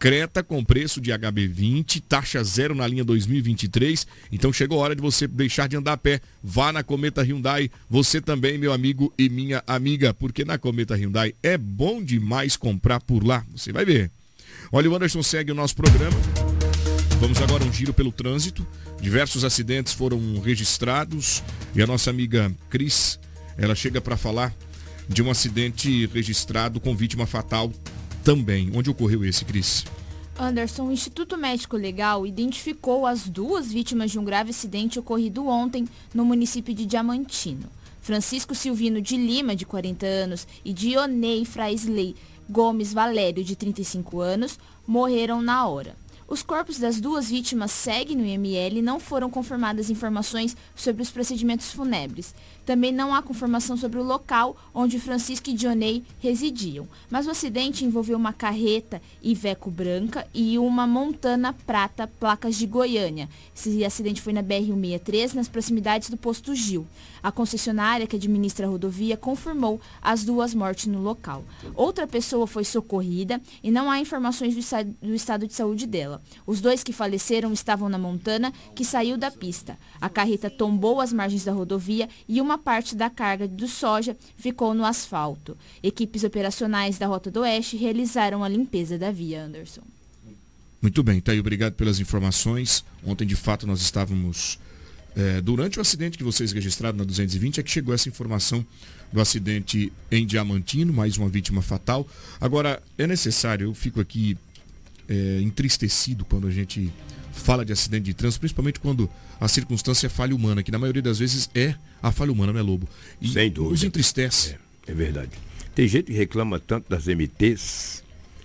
Creta com preço de HB20, taxa zero na linha 2023. Então chegou a hora de você deixar de andar a pé. Vá na Cometa Hyundai, você também, meu amigo e minha amiga, porque na Cometa Hyundai é bom demais comprar por lá. Você vai ver. Olha, o Anderson segue o nosso programa. Vamos agora um giro pelo trânsito. Diversos acidentes foram registrados e a nossa amiga Cris, ela chega para falar de um acidente registrado com vítima fatal também. Onde ocorreu esse, Cris? Anderson, o Instituto Médico Legal identificou as duas vítimas de um grave acidente ocorrido ontem no município de Diamantino. Francisco Silvino de Lima, de 40 anos, e Dionei Fraisley Gomes Valério, de 35 anos, morreram na hora. Os corpos das duas vítimas seguem no IML e não foram confirmadas informações sobre os procedimentos fúnebres. Também não há confirmação sobre o local onde Francisco e Dionei residiam. Mas o acidente envolveu uma carreta Iveco branca e uma Montana prata, placas de Goiânia. Esse acidente foi na BR-163, nas proximidades do posto Gil. A concessionária que administra a rodovia confirmou as duas mortes no local. Outra pessoa foi socorrida e não há informações do, esta- do estado de saúde dela. Os dois que faleceram estavam na Montana, que saiu da pista. A carreta tombou às margens da rodovia e uma parte da carga do soja ficou no asfalto. Equipes operacionais da Rota do Oeste realizaram a limpeza da via, Anderson. Muito bem, tá aí, obrigado pelas informações. Ontem, de fato, nós estávamos. eh, durante o acidente que vocês registraram na 220, é que chegou essa informação do acidente em Diamantino, mais uma vítima fatal. Agora, é necessário, eu fico aqui eh, entristecido quando a gente fala de acidente de trânsito, principalmente quando a circunstância é falha humana, que na maioria das vezes é a falha humana, né, Lobo? E Sem dúvida. Nos entristece. É verdade. Tem gente que reclama tanto das MTs,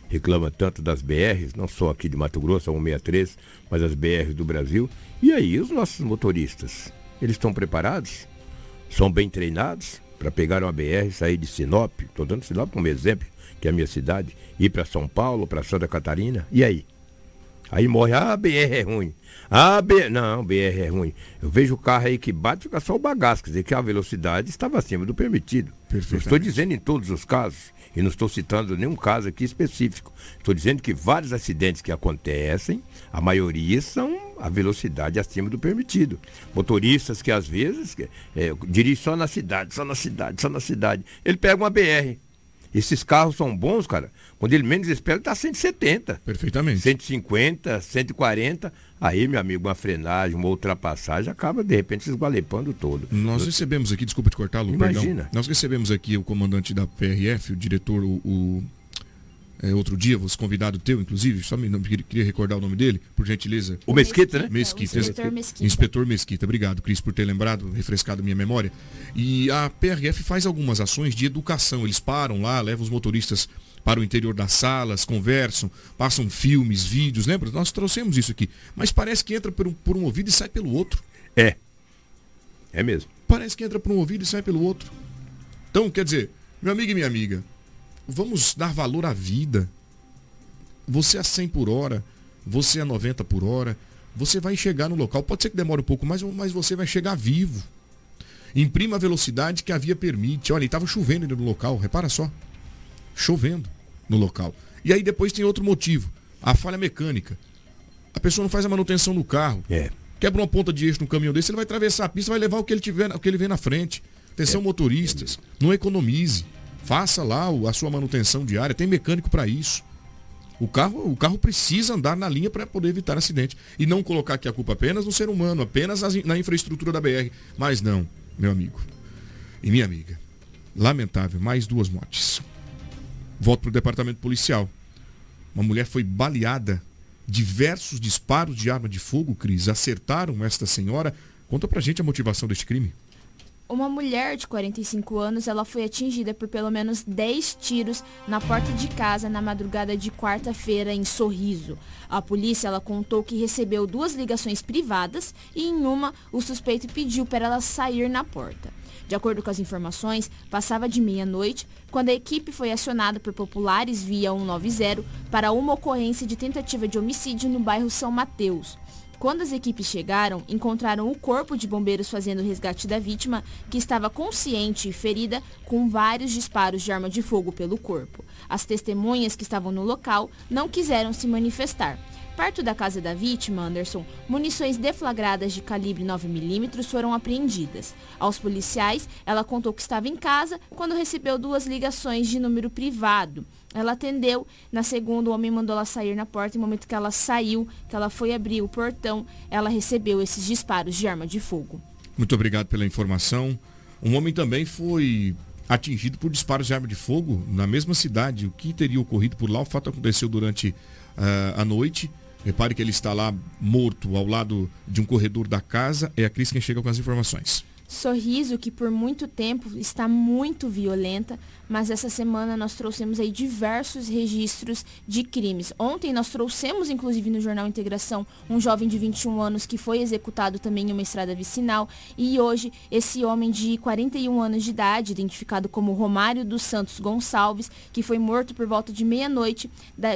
reclama tanto das BRs, não só aqui de Mato Grosso, a 163, mas as BRs do Brasil. E aí, os nossos motoristas, eles estão preparados? São bem treinados para pegar uma BR, sair de Sinop, estou dando Sinop como exemplo, que é a minha cidade, ir para São Paulo, para Santa Catarina, e aí? Aí morre, ah, BR é ruim. Ah, B... não, BR é ruim. Eu vejo o carro aí que bate, fica só o bagaço, quer dizer que a velocidade estava acima do permitido. Não estou dizendo em todos os casos, e não estou citando nenhum caso aqui específico. Estou dizendo que vários acidentes que acontecem, a maioria são a velocidade acima do permitido. Motoristas que às vezes é, dirigem só na cidade, só na cidade, só na cidade. Ele pega uma BR. Esses carros são bons, cara. Quando ele menos espera, ele está 170. Perfeitamente. 150, 140. Aí, meu amigo, uma frenagem, uma ultrapassagem, acaba de repente se esgualepando todo. Nós recebemos aqui, desculpa te cortar, Lu, Imagina. perdão. Nós recebemos aqui o comandante da PRF, o diretor, o, o, é, outro dia, você convidado teu, inclusive, só me não queria, recordar o nome dele, por gentileza. O Mesquita, né? Mesquita. O inspetor Mesquita. Inspetor Mesquita, obrigado, Cris, por ter lembrado, refrescado minha memória. E a PRF faz algumas ações de educação. Eles param lá, levam os motoristas para o interior das salas, conversam, passam filmes, vídeos, lembra? Nós trouxemos isso aqui. Mas parece que entra por um, por um ouvido e sai pelo outro. É. É mesmo. Parece que entra por um ouvido e sai pelo outro. Então, quer dizer, meu amigo e minha amiga, vamos dar valor à vida. Você a 100 por hora, você a 90 por hora, você vai chegar no local. Pode ser que demore um pouco mais, mas você vai chegar vivo. Imprima a velocidade que a via permite. Olha, estava chovendo no local, repara só. Chovendo no local. E aí depois tem outro motivo, a falha mecânica. A pessoa não faz a manutenção do carro. É. Quebra uma ponta de eixo no caminhão desse, ele vai atravessar a pista, vai levar o que ele tiver, o que ele vê na frente. Atenção motoristas, não economize. Faça lá a sua manutenção diária, tem mecânico para isso. O carro, o carro precisa andar na linha para poder evitar acidente. E não colocar aqui a culpa apenas no ser humano, apenas na infraestrutura da BR. Mas não, meu amigo e minha amiga. Lamentável, mais duas mortes. Volto para o departamento policial. Uma mulher foi baleada. Diversos disparos de arma de fogo, Cris, acertaram esta senhora. Conta pra gente a motivação deste crime. Uma mulher de 45 anos, ela foi atingida por pelo menos 10 tiros na porta de casa na madrugada de quarta-feira em Sorriso. A polícia ela contou que recebeu duas ligações privadas e em uma o suspeito pediu para ela sair na porta. De acordo com as informações, passava de meia-noite quando a equipe foi acionada por populares via 190 para uma ocorrência de tentativa de homicídio no bairro São Mateus. Quando as equipes chegaram, encontraram o corpo de bombeiros fazendo o resgate da vítima, que estava consciente e ferida, com vários disparos de arma de fogo pelo corpo. As testemunhas que estavam no local não quiseram se manifestar. Perto da casa da vítima, Anderson, munições deflagradas de calibre 9mm foram apreendidas. Aos policiais, ela contou que estava em casa quando recebeu duas ligações de número privado. Ela atendeu, na segunda o homem mandou ela sair na porta, no momento que ela saiu, que ela foi abrir o portão, ela recebeu esses disparos de arma de fogo. Muito obrigado pela informação. Um homem também foi atingido por disparos de arma de fogo na mesma cidade. O que teria ocorrido por lá? O fato aconteceu durante ah, a noite. Repare que ele está lá morto ao lado de um corredor da casa. É a Cris quem chega com as informações. Sorriso, que por muito tempo está muito violenta, mas essa semana nós trouxemos aí diversos registros de crimes. Ontem nós trouxemos, inclusive no Jornal Integração, um jovem de 21 anos que foi executado também em uma estrada vicinal. E hoje, esse homem de 41 anos de idade, identificado como Romário dos Santos Gonçalves, que foi morto por volta de meia-noite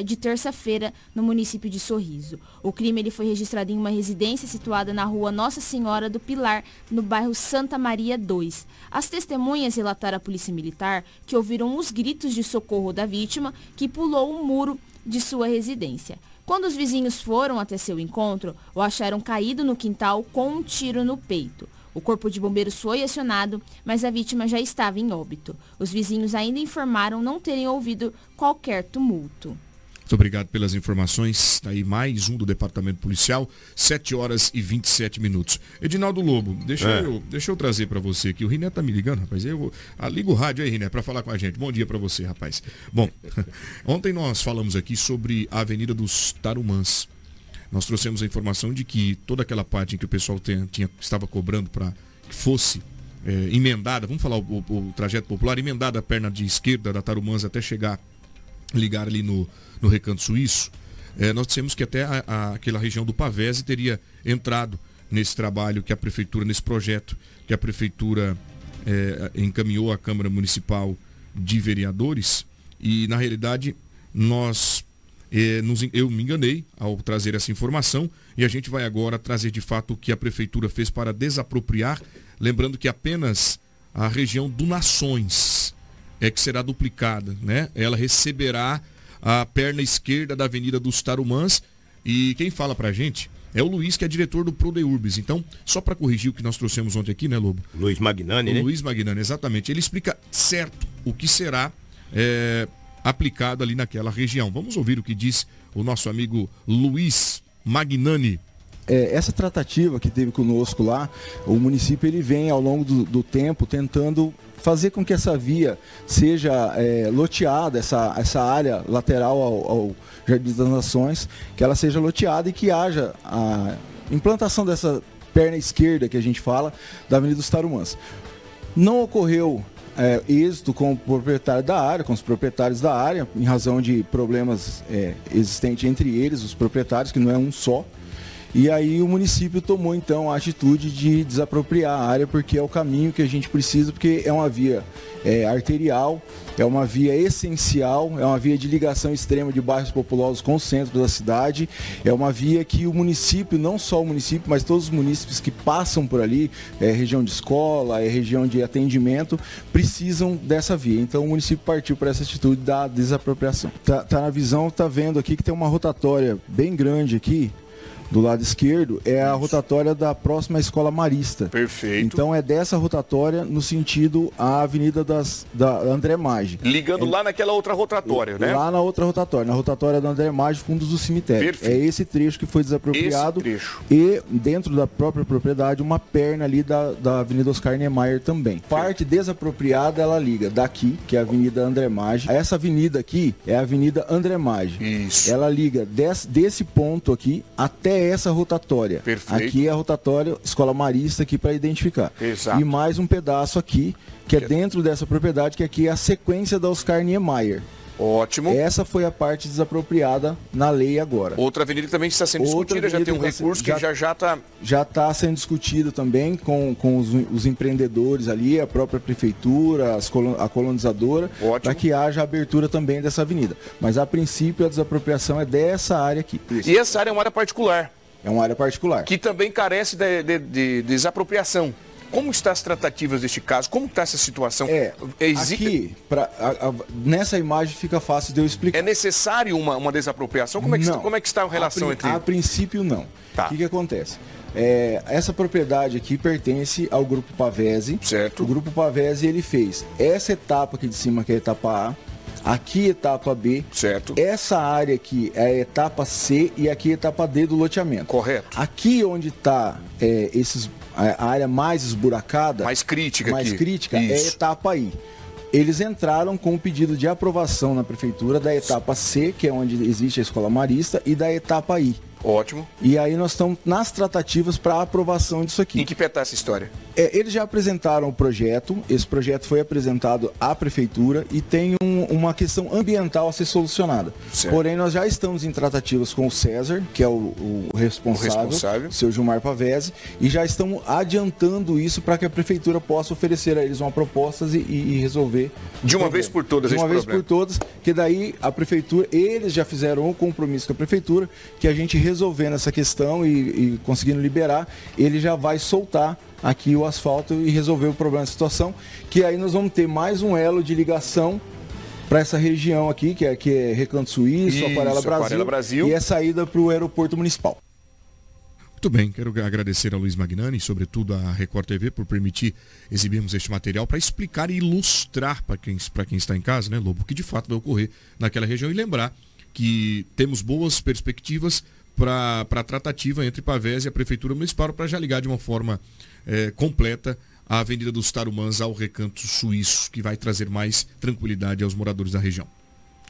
de terça-feira no município de Sorriso. O crime ele foi registrado em uma residência situada na rua Nossa Senhora do Pilar, no bairro Santa Maria 2. As testemunhas relataram à Polícia Militar que ouviram os gritos de socorro da vítima, que pulou o muro de sua residência. Quando os vizinhos foram até seu encontro, o acharam caído no quintal com um tiro no peito. O corpo de bombeiros foi acionado, mas a vítima já estava em óbito. Os vizinhos ainda informaram não terem ouvido qualquer tumulto. Muito obrigado pelas informações. Está aí mais um do Departamento Policial, 7 horas e 27 minutos. Edinaldo Lobo, deixa, É. eu, deixa eu trazer para você aqui. O Riné tá me ligando, rapaz. Eu vou, ah, liga o rádio aí, Riné, para falar com a gente. Bom dia para você, rapaz. Bom, ontem nós falamos aqui sobre a Avenida dos Tarumãs. Nós trouxemos a informação de que toda aquela parte em que o pessoal tem- tinha, estava cobrando para que fosse eh, emendada, vamos falar o, o- o trajeto popular, emendada a perna de esquerda da Tarumãs até chegar ligar ali no, no Recanto Suíço, eh, nós dissemos que até a- a- aquela região do Pavese teria entrado nesse trabalho que a prefeitura, nesse projeto que a prefeitura eh, encaminhou à Câmara Municipal de Vereadores e na realidade nós eh, nos eu me enganei ao trazer essa informação e a gente vai agora trazer de fato o que a prefeitura fez para desapropriar, lembrando que apenas a região do Nações é que será duplicada, né? Ela receberá a perna esquerda da Avenida dos Tarumãs e quem fala pra gente é o Luiz, que é diretor do Prodeurbis. Então, só para corrigir o que nós trouxemos ontem aqui, né, Lobo? Luiz Magnani, o né? Luiz Magnani, exatamente. Ele explica certo o que será é, aplicado ali naquela região. Vamos ouvir o que diz o nosso amigo Luiz Magnani. É, essa tratativa que teve conosco lá, o município ele vem ao longo do, do tempo tentando fazer com que essa via seja é, loteada, essa, essa área lateral ao, ao Jardim das Nações, que ela seja loteada e que haja a implantação dessa perna esquerda que a gente fala da Avenida dos Tarumãs. Não ocorreu é, êxito com o proprietário da área, com os proprietários da área, em razão de problemas é, existentes entre eles, os proprietários, que não é um só. E aí o município tomou então a atitude de desapropriar a área porque é o caminho que a gente precisa, porque é uma via é, arterial, é uma via essencial, é uma via de ligação extrema de bairros populosos com o centro da cidade, é uma via que o município, não só o município, mas todos os municípios que passam por ali, é região de escola, é região de atendimento, precisam dessa via. Então o município partiu para essa atitude da desapropriação. Tá, tá na visão, tá vendo aqui que tem uma rotatória bem grande aqui, do lado esquerdo é a rotatória da próxima escola marista. Perfeito. Então é dessa rotatória no sentido à Avenida das, da André Maggi. Ligando é, lá naquela outra rotatória, né? Lá na outra rotatória, na rotatória da André Maggi, fundos do cemitério. Perfeito. É esse trecho que foi desapropriado. Esse trecho. E dentro da própria propriedade, uma perna ali da, da Avenida Oscar Niemeyer também. Parte desapropriada, ela liga daqui, que é a Avenida André Maggi. Essa avenida aqui é a Avenida André Maggi. Isso. Ela liga des, desse ponto aqui até essa rotatória. Perfeito. Aqui é a rotatória Escola Marista aqui para identificar. Exato. E mais um pedaço aqui, que é dentro dessa propriedade, que aqui é a sequência da Oscar Niemeyer. Ótimo. Essa foi a parte desapropriada na lei agora. Outra avenida que também está sendo Outra discutida, já tem um tá recurso que já já está... Já está sendo discutido também com, com os, os, empreendedores ali, a própria prefeitura, as, a colonizadora, para que haja abertura também dessa avenida. Mas a princípio a desapropriação é dessa área aqui. Isso. E essa área é uma área particular. É uma área particular. Que também carece de, de, de desapropriação. Como estão as tratativas deste caso? Como está essa situação? É, aqui, pra, a, a, nessa imagem fica fácil de eu explicar. É necessário uma, uma desapropriação? Como é, que não. está, como é que está a relação a, entre... A princípio, não. Tá. O que, que acontece? É, essa propriedade aqui pertence ao Grupo Pavese. Certo. O Grupo Pavese, ele fez essa etapa aqui de cima, que é a etapa A, aqui etapa B. Certo. Essa área aqui é a etapa C e aqui a etapa D do loteamento. Correto. Aqui onde está é, esses a área mais esburacada, mais crítica, mais aqui. crítica é a etapa I. Eles entraram com o pedido de aprovação na prefeitura da etapa C, que é onde existe a escola marista, e da etapa I. Ótimo. E aí nós estamos nas tratativas para aprovação disso aqui. Em que pé está essa história? É, eles já apresentaram o projeto, esse projeto foi apresentado à prefeitura e tem um, uma questão ambiental a ser solucionada. Certo. Porém, nós já estamos em tratativas com o César, que é o, o, responsável, o responsável, seu Gilmar Pavese, e já estamos adiantando isso para que a prefeitura possa oferecer a eles uma proposta e, e resolver. De uma vez por todas, De uma vez problema. por todas, que daí a prefeitura, eles já fizeram um compromisso com a prefeitura, que a gente resolvendo essa questão e, e conseguindo liberar, ele já vai soltar aqui o asfalto e resolver o problema da situação, que aí nós vamos ter mais um elo de ligação para essa região aqui, que é, que é Recanto Suíço, Isso, Aquarela, Brasil, Aquarela Brasil, e é saída para o aeroporto municipal. Muito bem, quero agradecer a Luiz Magnani, sobretudo a Record TV, por permitir exibirmos este material para explicar e ilustrar para quem, quem está em casa, né, Lobo, o que de fato vai ocorrer naquela região e lembrar que temos boas perspectivas para a tratativa entre Pavés e a Prefeitura Municipal para já ligar de uma forma é, completa a Avenida dos Tarumãs ao Recanto Suíço, que vai trazer mais tranquilidade aos moradores da região.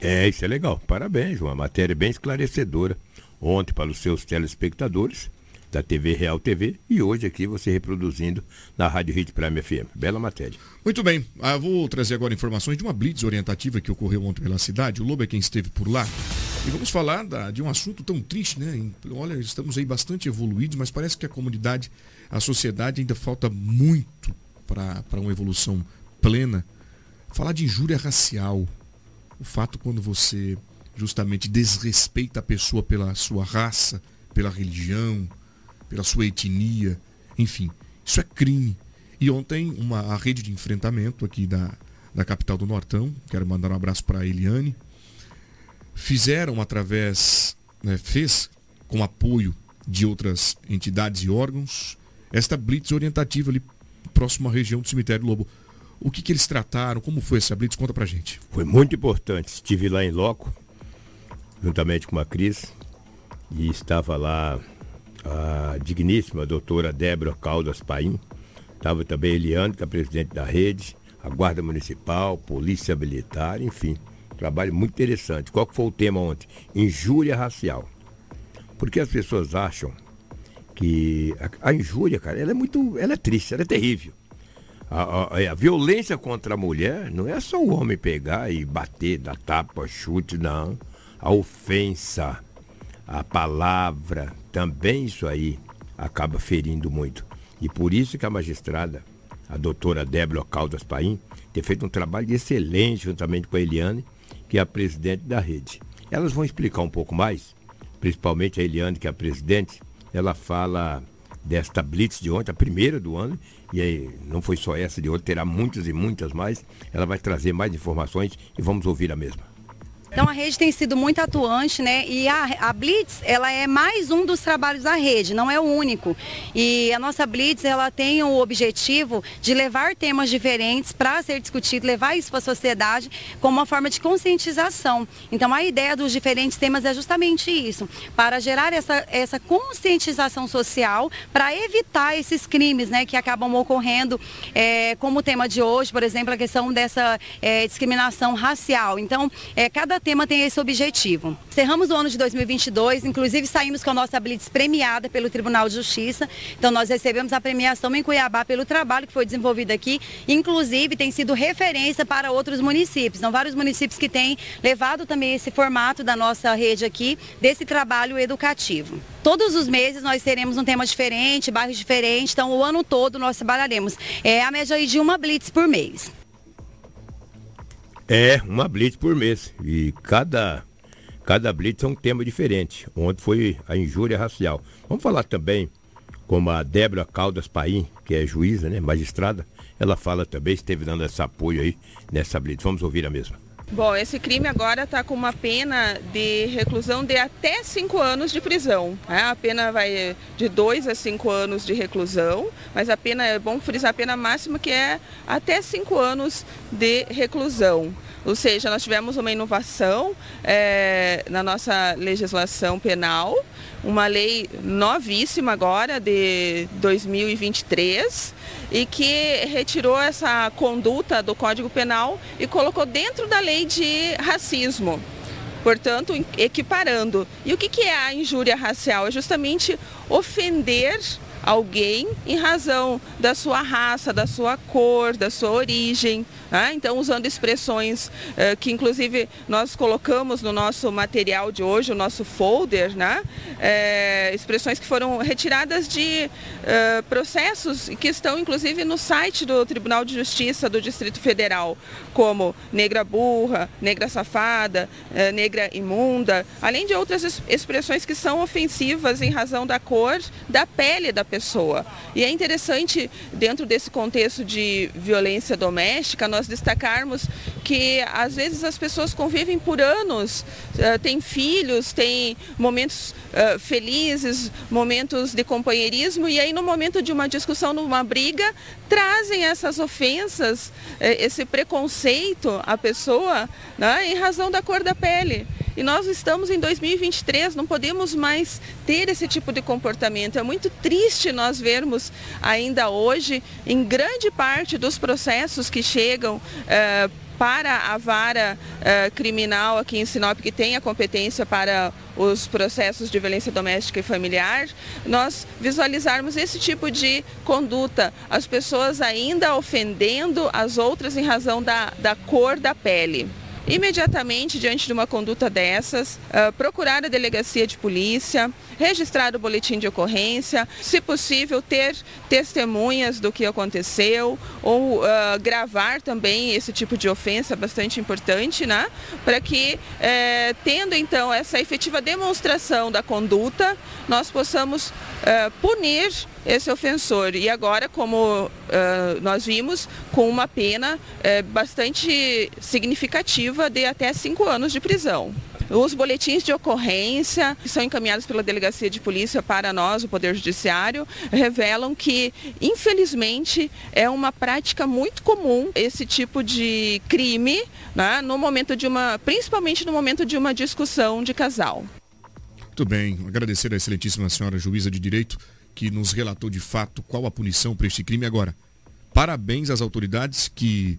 É, isso é legal. Parabéns, uma matéria bem esclarecedora. Ontem para os seus telespectadores da TV Real TV e hoje aqui você reproduzindo na Rádio Hit Prime FM. Bela matéria. Muito bem, ah, vou trazer agora informações de uma blitz orientativa que ocorreu ontem pela cidade. O Lobo é quem esteve por lá. E vamos falar da, de um assunto tão triste, né? Olha, estamos aí bastante evoluídos, mas parece que a comunidade, a sociedade ainda falta muito para uma evolução plena. Falar de injúria racial. O fato quando você justamente desrespeita a pessoa pela sua raça, pela religião, pela sua etnia, enfim, isso é crime. E ontem uma, a rede de enfrentamento aqui da, da capital do Nortão, quero mandar um abraço para a Eliane, fizeram através, né, fez com apoio de outras entidades e órgãos, esta blitz orientativa ali próximo à região do cemitério Lobo. O que, que eles trataram? Como foi essa blitz? Conta pra gente. Foi muito importante. Estive lá em loco, juntamente com a Cris, e estava lá a digníssima doutora Débora Caldas Paim, estava também Eliane, que é a presidente da rede, a Guarda Municipal, Polícia Militar, enfim. Trabalho muito interessante. Qual que foi o tema ontem? Injúria racial. Porque as pessoas acham que a, a injúria, cara, ela é muito, ela é triste, ela é terrível. A, a, a, violência contra a mulher não é só o homem pegar e bater, dar tapa, chute, não. A ofensa, a palavra, também isso aí acaba ferindo muito. E por isso que a magistrada, a doutora Débora Caldas Paim, tem feito um trabalho excelente juntamente com a Eliane, que é a presidente da rede. Elas vão explicar um pouco mais, principalmente a Eliane, que é a presidente, ela fala desta blitz de ontem, a primeira do ano, e aí não foi só essa de ontem, terá muitas e muitas mais. Ela vai trazer mais informações e vamos ouvir a mesma. Então a rede tem sido muito atuante, né? E a, a, Blitz, ela é mais um dos trabalhos da rede, não é o único. E a nossa Blitz, ela tem o objetivo de levar temas diferentes para ser discutido, levar isso para a sociedade como uma forma de conscientização. Então a ideia dos diferentes temas é justamente isso, para gerar essa, essa conscientização social, para evitar esses crimes, né, que acabam ocorrendo, é, como o tema de hoje, por exemplo, a questão dessa é, discriminação racial. Então, é, cada tema tem esse objetivo. Encerramos o ano de 2022, inclusive saímos com a nossa blitz premiada pelo Tribunal de Justiça. Então nós recebemos a premiação em Cuiabá pelo trabalho que foi desenvolvido aqui, inclusive tem sido referência para outros municípios. São vários municípios que têm levado também esse formato da nossa rede aqui, desse trabalho educativo. Todos os meses nós teremos um tema diferente, bairros diferentes, então o ano todo nós trabalharemos. É a média de uma blitz por mês. É, uma blitz por mês. E cada, cada blitz é um tema diferente. Ontem foi a injúria racial. Vamos falar também como a Débora Caldas Paim, que é juíza, né, magistrada, ela fala também, esteve dando esse apoio aí nessa blitz. Vamos ouvir a mesma. Bom, esse crime agora está com uma pena de reclusão de até cinco anos de prisão. Né? A pena vai de dois a cinco anos de reclusão, mas a pena, é bom frisar a pena máxima que é até cinco anos de reclusão. Ou seja, nós tivemos uma inovação é, na nossa legislação penal, uma lei novíssima agora de 2023 e que retirou essa conduta do Código Penal e colocou dentro da lei de racismo portanto, equiparando. E o que é a injúria racial? É justamente ofender alguém em razão da sua raça, da sua cor, da sua origem. Né? Então, usando expressões eh, que, inclusive, nós colocamos no nosso material de hoje, o nosso folder, né? Eh, expressões que foram retiradas de eh, processos que estão, inclusive, no site do Tribunal de Justiça do Distrito Federal, como negra burra, negra safada, negra imunda, além de outras expressões que são ofensivas em razão da cor da pele da pessoa. E é interessante, dentro desse contexto de violência doméstica, nós destacarmos que às vezes as pessoas convivem por anos, uh, têm filhos, têm momentos uh, felizes, momentos de companheirismo e aí no momento de uma discussão, numa briga, trazem essas ofensas, uh, esse preconceito à pessoa né, em razão da cor da pele. E nós estamos em 2023, não podemos mais ter esse tipo de comportamento. É muito triste nós vermos ainda hoje, em grande parte dos processos que chegam eh, para a vara uh, criminal aqui em Sinop, que tem a competência para os processos de violência doméstica e familiar, nós visualizarmos esse tipo de conduta, as pessoas ainda ofendendo as outras em razão da, da cor da pele imediatamente diante de uma conduta dessas, uh, procurar a delegacia de polícia, registrar o boletim de ocorrência, se possível ter testemunhas do que aconteceu ou uh, gravar também esse tipo de ofensa bastante importante, né? Para que, eh, tendo então essa efetiva demonstração da conduta, nós possamos uh, punir esse ofensor. E agora, como uh, nós vimos, com uma pena uh, bastante significativa de até cinco anos de prisão. Os boletins de ocorrência que são encaminhados pela Delegacia de Polícia para nós, o Poder Judiciário, revelam que, infelizmente, é uma prática muito comum esse tipo de crime, né, no momento de uma, principalmente no momento de uma discussão de casal. Muito bem, agradecer a excelentíssima senhora juíza de direito que nos relatou de fato qual a punição para este crime agora. Parabéns às autoridades que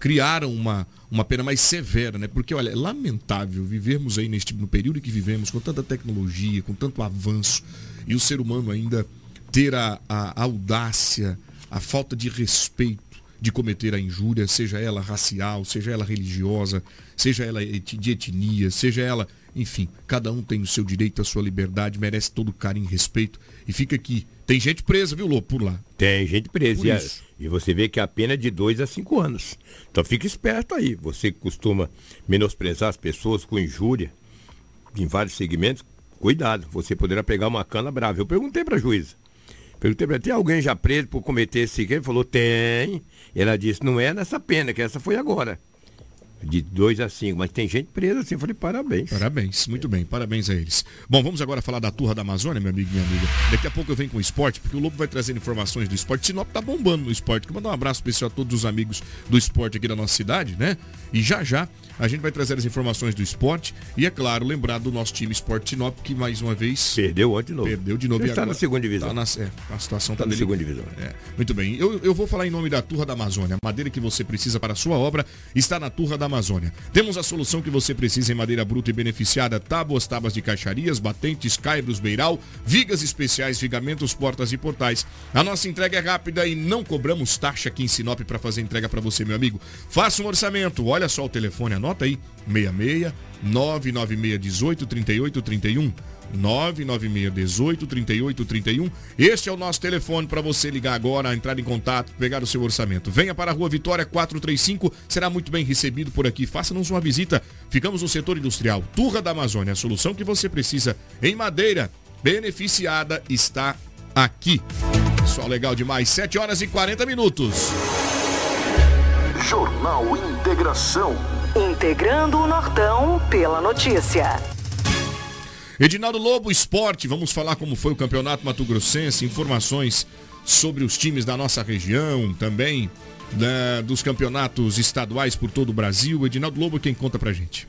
criaram uma, uma pena mais severa, né? Porque, olha, é lamentável vivermos aí neste, no período que vivemos, com tanta tecnologia, com tanto avanço, e o ser humano ainda ter a, a audácia, a falta de respeito de cometer a injúria, seja ela racial, seja ela religiosa, seja ela de etnia, seja ela, enfim, cada um tem o seu direito, a sua liberdade, merece todo carinho e respeito. E fica aqui. Tem gente presa, viu, Lobo, por lá. Tem gente presa. E, a- e você vê que a pena é de 2 a 5 anos. Então fique esperto aí. Você que costuma menosprezar as pessoas com injúria em vários segmentos, cuidado. Você poderá pegar uma cana brava. Eu perguntei para a juíza. Perguntei para ela, tem alguém já preso por cometer esse crime? Ele falou, tem. Ela disse, não é nessa pena, que essa foi agora. De 2 a 5, mas tem gente presa assim. Eu falei, parabéns. Parabéns, muito bem, parabéns a eles. Bom, vamos agora falar da Turra da Amazônia, meu amigo e minha amiga. Daqui a pouco eu venho com o esporte, porque o Lobo vai trazendo informações do esporte. Sinop tá bombando no esporte. Quero mandar um abraço especial a todos os amigos do esporte aqui da nossa cidade, né? E já já a gente vai trazer as informações do esporte e, é claro, lembrar do nosso time Esporte Sinop, que mais uma vez. Perdeu ontem de novo. Perdeu de novo. Está na segunda divisão. Tá na, é, a situação Está tá na segunda divisão. é, muito bem. Eu, eu vou falar em nome da Turra da Amazônia. A madeira que você precisa para a sua obra está na Turra da Amazônia. Temos a solução que você precisa em madeira bruta e beneficiada, tábuas, tábuas de caixarias, batentes, caibros, beiral, vigas especiais, vigamentos, portas e portais. A nossa entrega é rápida e não cobramos taxa aqui em Sinop para fazer entrega para você, meu amigo. Faça um orçamento. Olha só o telefone, anota aí. 66 996 18 38 31 996 18 38 31. Este é o nosso telefone para você ligar agora, entrar em contato, pegar o seu orçamento. Venha para a Rua Vitória 435, será muito bem recebido por aqui. Faça-nos uma visita. Ficamos no setor industrial Turra da Amazônia. A solução que você precisa em madeira beneficiada está aqui. Só legal demais. 7 horas e 40 minutos. Jornal Integração. Integrando o Nortão pela notícia. Edinaldo Lobo Esporte, vamos falar como foi o Campeonato Mato Grossense, informações sobre os times da nossa região, também né, dos campeonatos estaduais por todo o Brasil. Edinaldo Lobo, quem conta pra gente?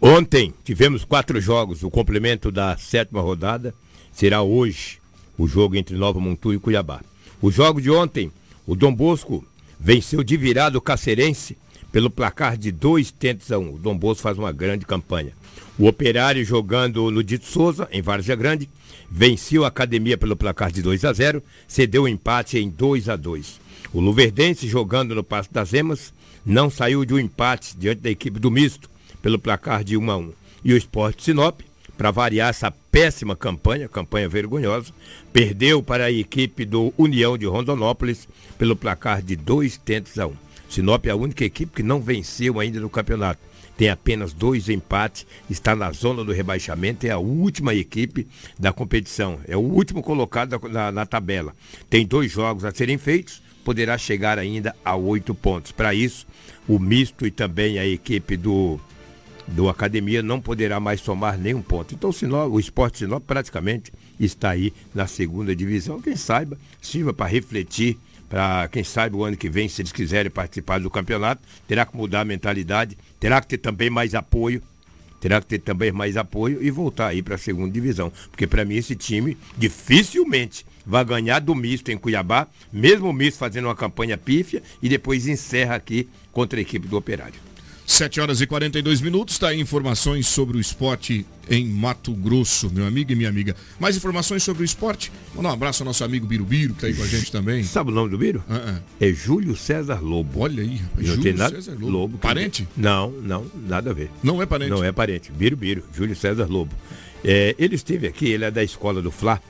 Ontem tivemos quatro jogos. O complemento da sétima rodada será hoje o jogo entre Nova Montu e Cuiabá. O jogo de ontem, o Dom Bosco venceu de virada o Cacerense pelo placar de dois tentos a um. O Dom Bosco faz uma grande campanha. O Operário jogando no Dito Souza, em Várzea Grande, venceu a Academia pelo placar de 2 a 0, cedeu o empate em 2 a 2. O Luverdense jogando no Passo das Emas não saiu de um empate diante da equipe do Misto pelo placar de 1 a 1. E o Esporte Sinop, para variar essa péssima campanha, campanha vergonhosa, perdeu para a equipe do União de Rondonópolis pelo placar de 2 tentos a 1. Sinop é a única equipe que não venceu ainda no campeonato. Tem apenas dois empates, está na zona do rebaixamento, é a última equipe da competição, é o último colocado na, na tabela. Tem dois jogos a serem feitos, poderá chegar ainda a oito pontos. Para isso, o misto e também a equipe do, do Academia não poderá mais somar nenhum ponto. Então o, Sinop, o Esporte Sinop praticamente está aí na segunda divisão. Quem saiba, sirva para refletir, para quem sabe o ano que vem, se eles quiserem participar do campeonato, terá que mudar a mentalidade, terá que ter também mais apoio, terá que ter também mais apoio e voltar aí para a segunda divisão. Porque para mim esse time dificilmente vai ganhar do misto em Cuiabá, mesmo o misto fazendo uma campanha pífia e depois encerra aqui contra a equipe do Operário. 7 horas e 42 minutos, tá aí informações sobre o esporte em Mato Grosso, meu amigo e minha amiga. Mais informações sobre o esporte? Mandar um abraço ao nosso amigo Birubiru, que tá aí com a gente também. Sabe o nome do Biro? É Júlio César Lobo. Olha aí, Júlio tem nada. César Lobo. Parente? Não, não, nada a ver. Não é parente? Não é parente. Biro, Júlio César Lobo. É, ele esteve aqui, ele é da escola do Fla.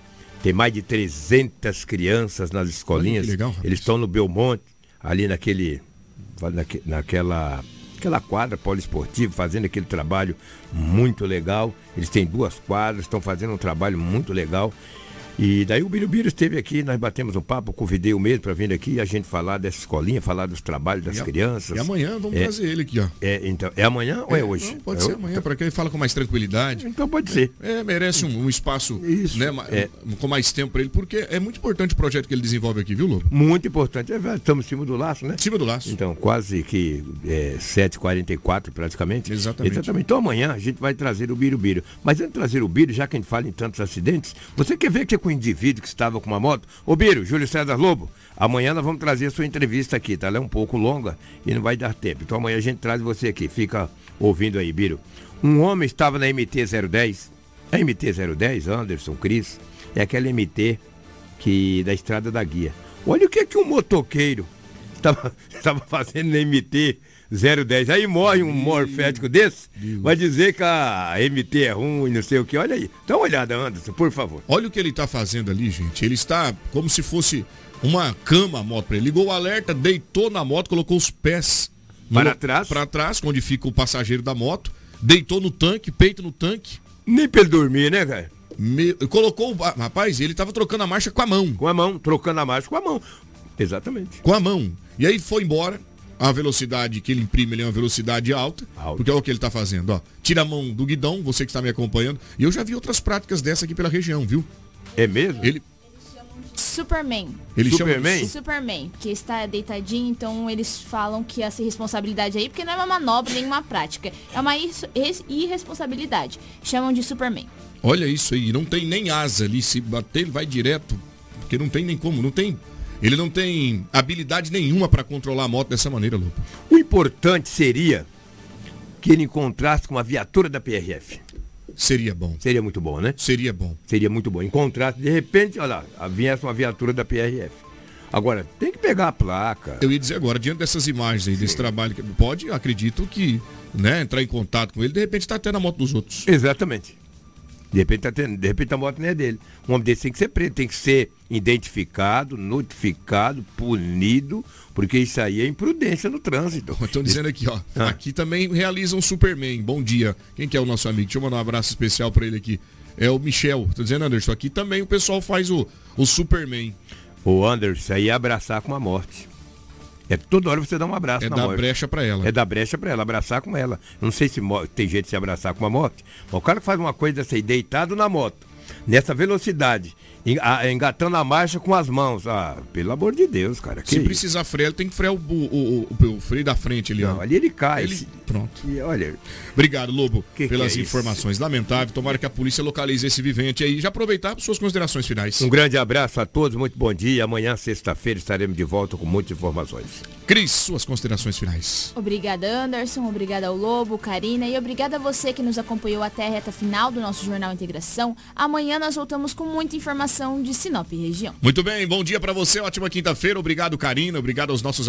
Tem mais de 300 crianças nas escolinhas. que legal. Eles estão no Belmonte, ali naquele, naque- naquela aquela quadra poliesportiva, fazendo aquele trabalho muito legal. Eles têm duas quadras, estão fazendo um trabalho muito legal. E daí o Birubiru esteve aqui, nós batemos um papo, convidei o mesmo para vir aqui e a gente falar dessa escolinha, falar dos trabalhos das E a- crianças. E amanhã vamos É, trazer ele aqui, ó. É, então, é amanhã ou é hoje? Não, pode É ser amanhã, para que ele fala com mais tranquilidade. Então pode ser. É, merece um, um espaço né, ma- é. com mais tempo para ele, porque é muito importante o projeto que ele desenvolve aqui, viu, Lobo? Muito importante. É, estamos em cima do laço, né? Em cima do laço. Então, quase que é, 7h44 praticamente. Exatamente. Então amanhã a gente vai trazer o Birubiru. Mas antes de trazer o Biro, já que a gente fala em tantos acidentes, você quer ver que é um indivíduo que estava com uma moto. Ô Biro, Júlio César Lobo, amanhã nós vamos trazer a sua entrevista aqui, tá? Ela é um pouco longa e não vai dar tempo. Então amanhã a gente traz você aqui. Fica ouvindo aí, Biro. Um homem estava na MT-010. A MT-010, Anderson, Cris, é aquela MT que da Estrada da Guia. Olha o que que um motoqueiro estava fazendo na MT 010. Aí morre um morfético desse, vai dizer que a MT é ruim, não sei o que. Olha aí. Dá uma olhada, Anderson, por favor. Olha o que ele tá fazendo ali, gente. Ele está como se fosse uma cama a moto para ele. Ligou o alerta, deitou na moto, colocou os pés Para trás? Para trás, onde fica o passageiro da moto. Deitou no tanque, peito no tanque. Nem pra ele dormir, né, cara? Me- colocou, o- rapaz, ele tava trocando a marcha com a mão. Com a mão, trocando a marcha com a mão. Exatamente. Com a mão. E aí foi embora. A velocidade que ele imprime ali é uma velocidade alta, Porque é o que ele tá fazendo, ó. Tira a mão do guidão, você que está me acompanhando. E eu já vi outras práticas dessa aqui pela região, viu? É mesmo? Ele, Superman. ele chama Superman? Superman, que está deitadinho, então eles falam que essa responsabilidade aí, porque não é uma manobra nem uma prática, é uma ir- res- irresponsabilidade. Chamam de Superman. Olha isso aí, não tem nem asa ali, se bater ele vai direto, porque não tem nem como, não tem, ele não tem habilidade nenhuma para controlar a moto dessa maneira, Lupa. O importante seria que ele encontrasse com uma viatura da PRF. Seria bom. Seria muito bom, né? Seria bom. Seria muito bom. Encontrasse, de repente, olha lá, viesse uma viatura da PRF. Agora, tem que pegar a placa. Eu ia dizer agora, diante dessas imagens aí, desse trabalho, que pode, acredito que, né, entrar em contato com ele, de repente tá até na moto dos outros. Exatamente. De repente, tá tendo, de repente a moto não é dele. Um homem desse tem que ser preso, tem que ser identificado, notificado, punido, porque isso aí é imprudência no trânsito. Estão dizendo aqui, ó. Ah. Aqui também realizam um Superman. Bom dia. Quem que é o nosso amigo? Deixa eu mandar um abraço especial para ele aqui. É o Michel. Tô dizendo, Anderson, aqui também o pessoal faz o, o Superman. O Anderson, isso aí é abraçar com a morte. É toda hora você dá um abraço É na dar morte. brecha para ela. É dar brecha pra ela, abraçar com ela. Não sei se tem jeito de se abraçar com uma moto, mas o cara que faz uma coisa dessa aí, deitado na moto, nessa velocidade, engatando a marcha com as mãos. Ah, pelo amor de Deus, cara. Que Se isso? precisar freio, ele tem que frear o, o, o- o freio da frente ali, ó. Não, ali ele cai. Ele- Pronto. E olha, Obrigado, Lobo, Que que pelas é isso? informações. Lamentável. Tomara que a polícia localize esse vivente aí. Já aproveitar para suas considerações finais. um grande abraço a todos, muito bom dia. Amanhã, sexta-feira, estaremos de volta com muitas informações. Cris, suas considerações finais. Obrigada, Anderson. Obrigada ao Lobo, Karina. E obrigada a você que nos acompanhou até a reta final do nosso Jornal Integração. Amanhã nós voltamos com muita informação de Sinop região. Muito bem, bom dia para você. Ótima quinta-feira. Obrigado, Karina. Obrigado aos nossos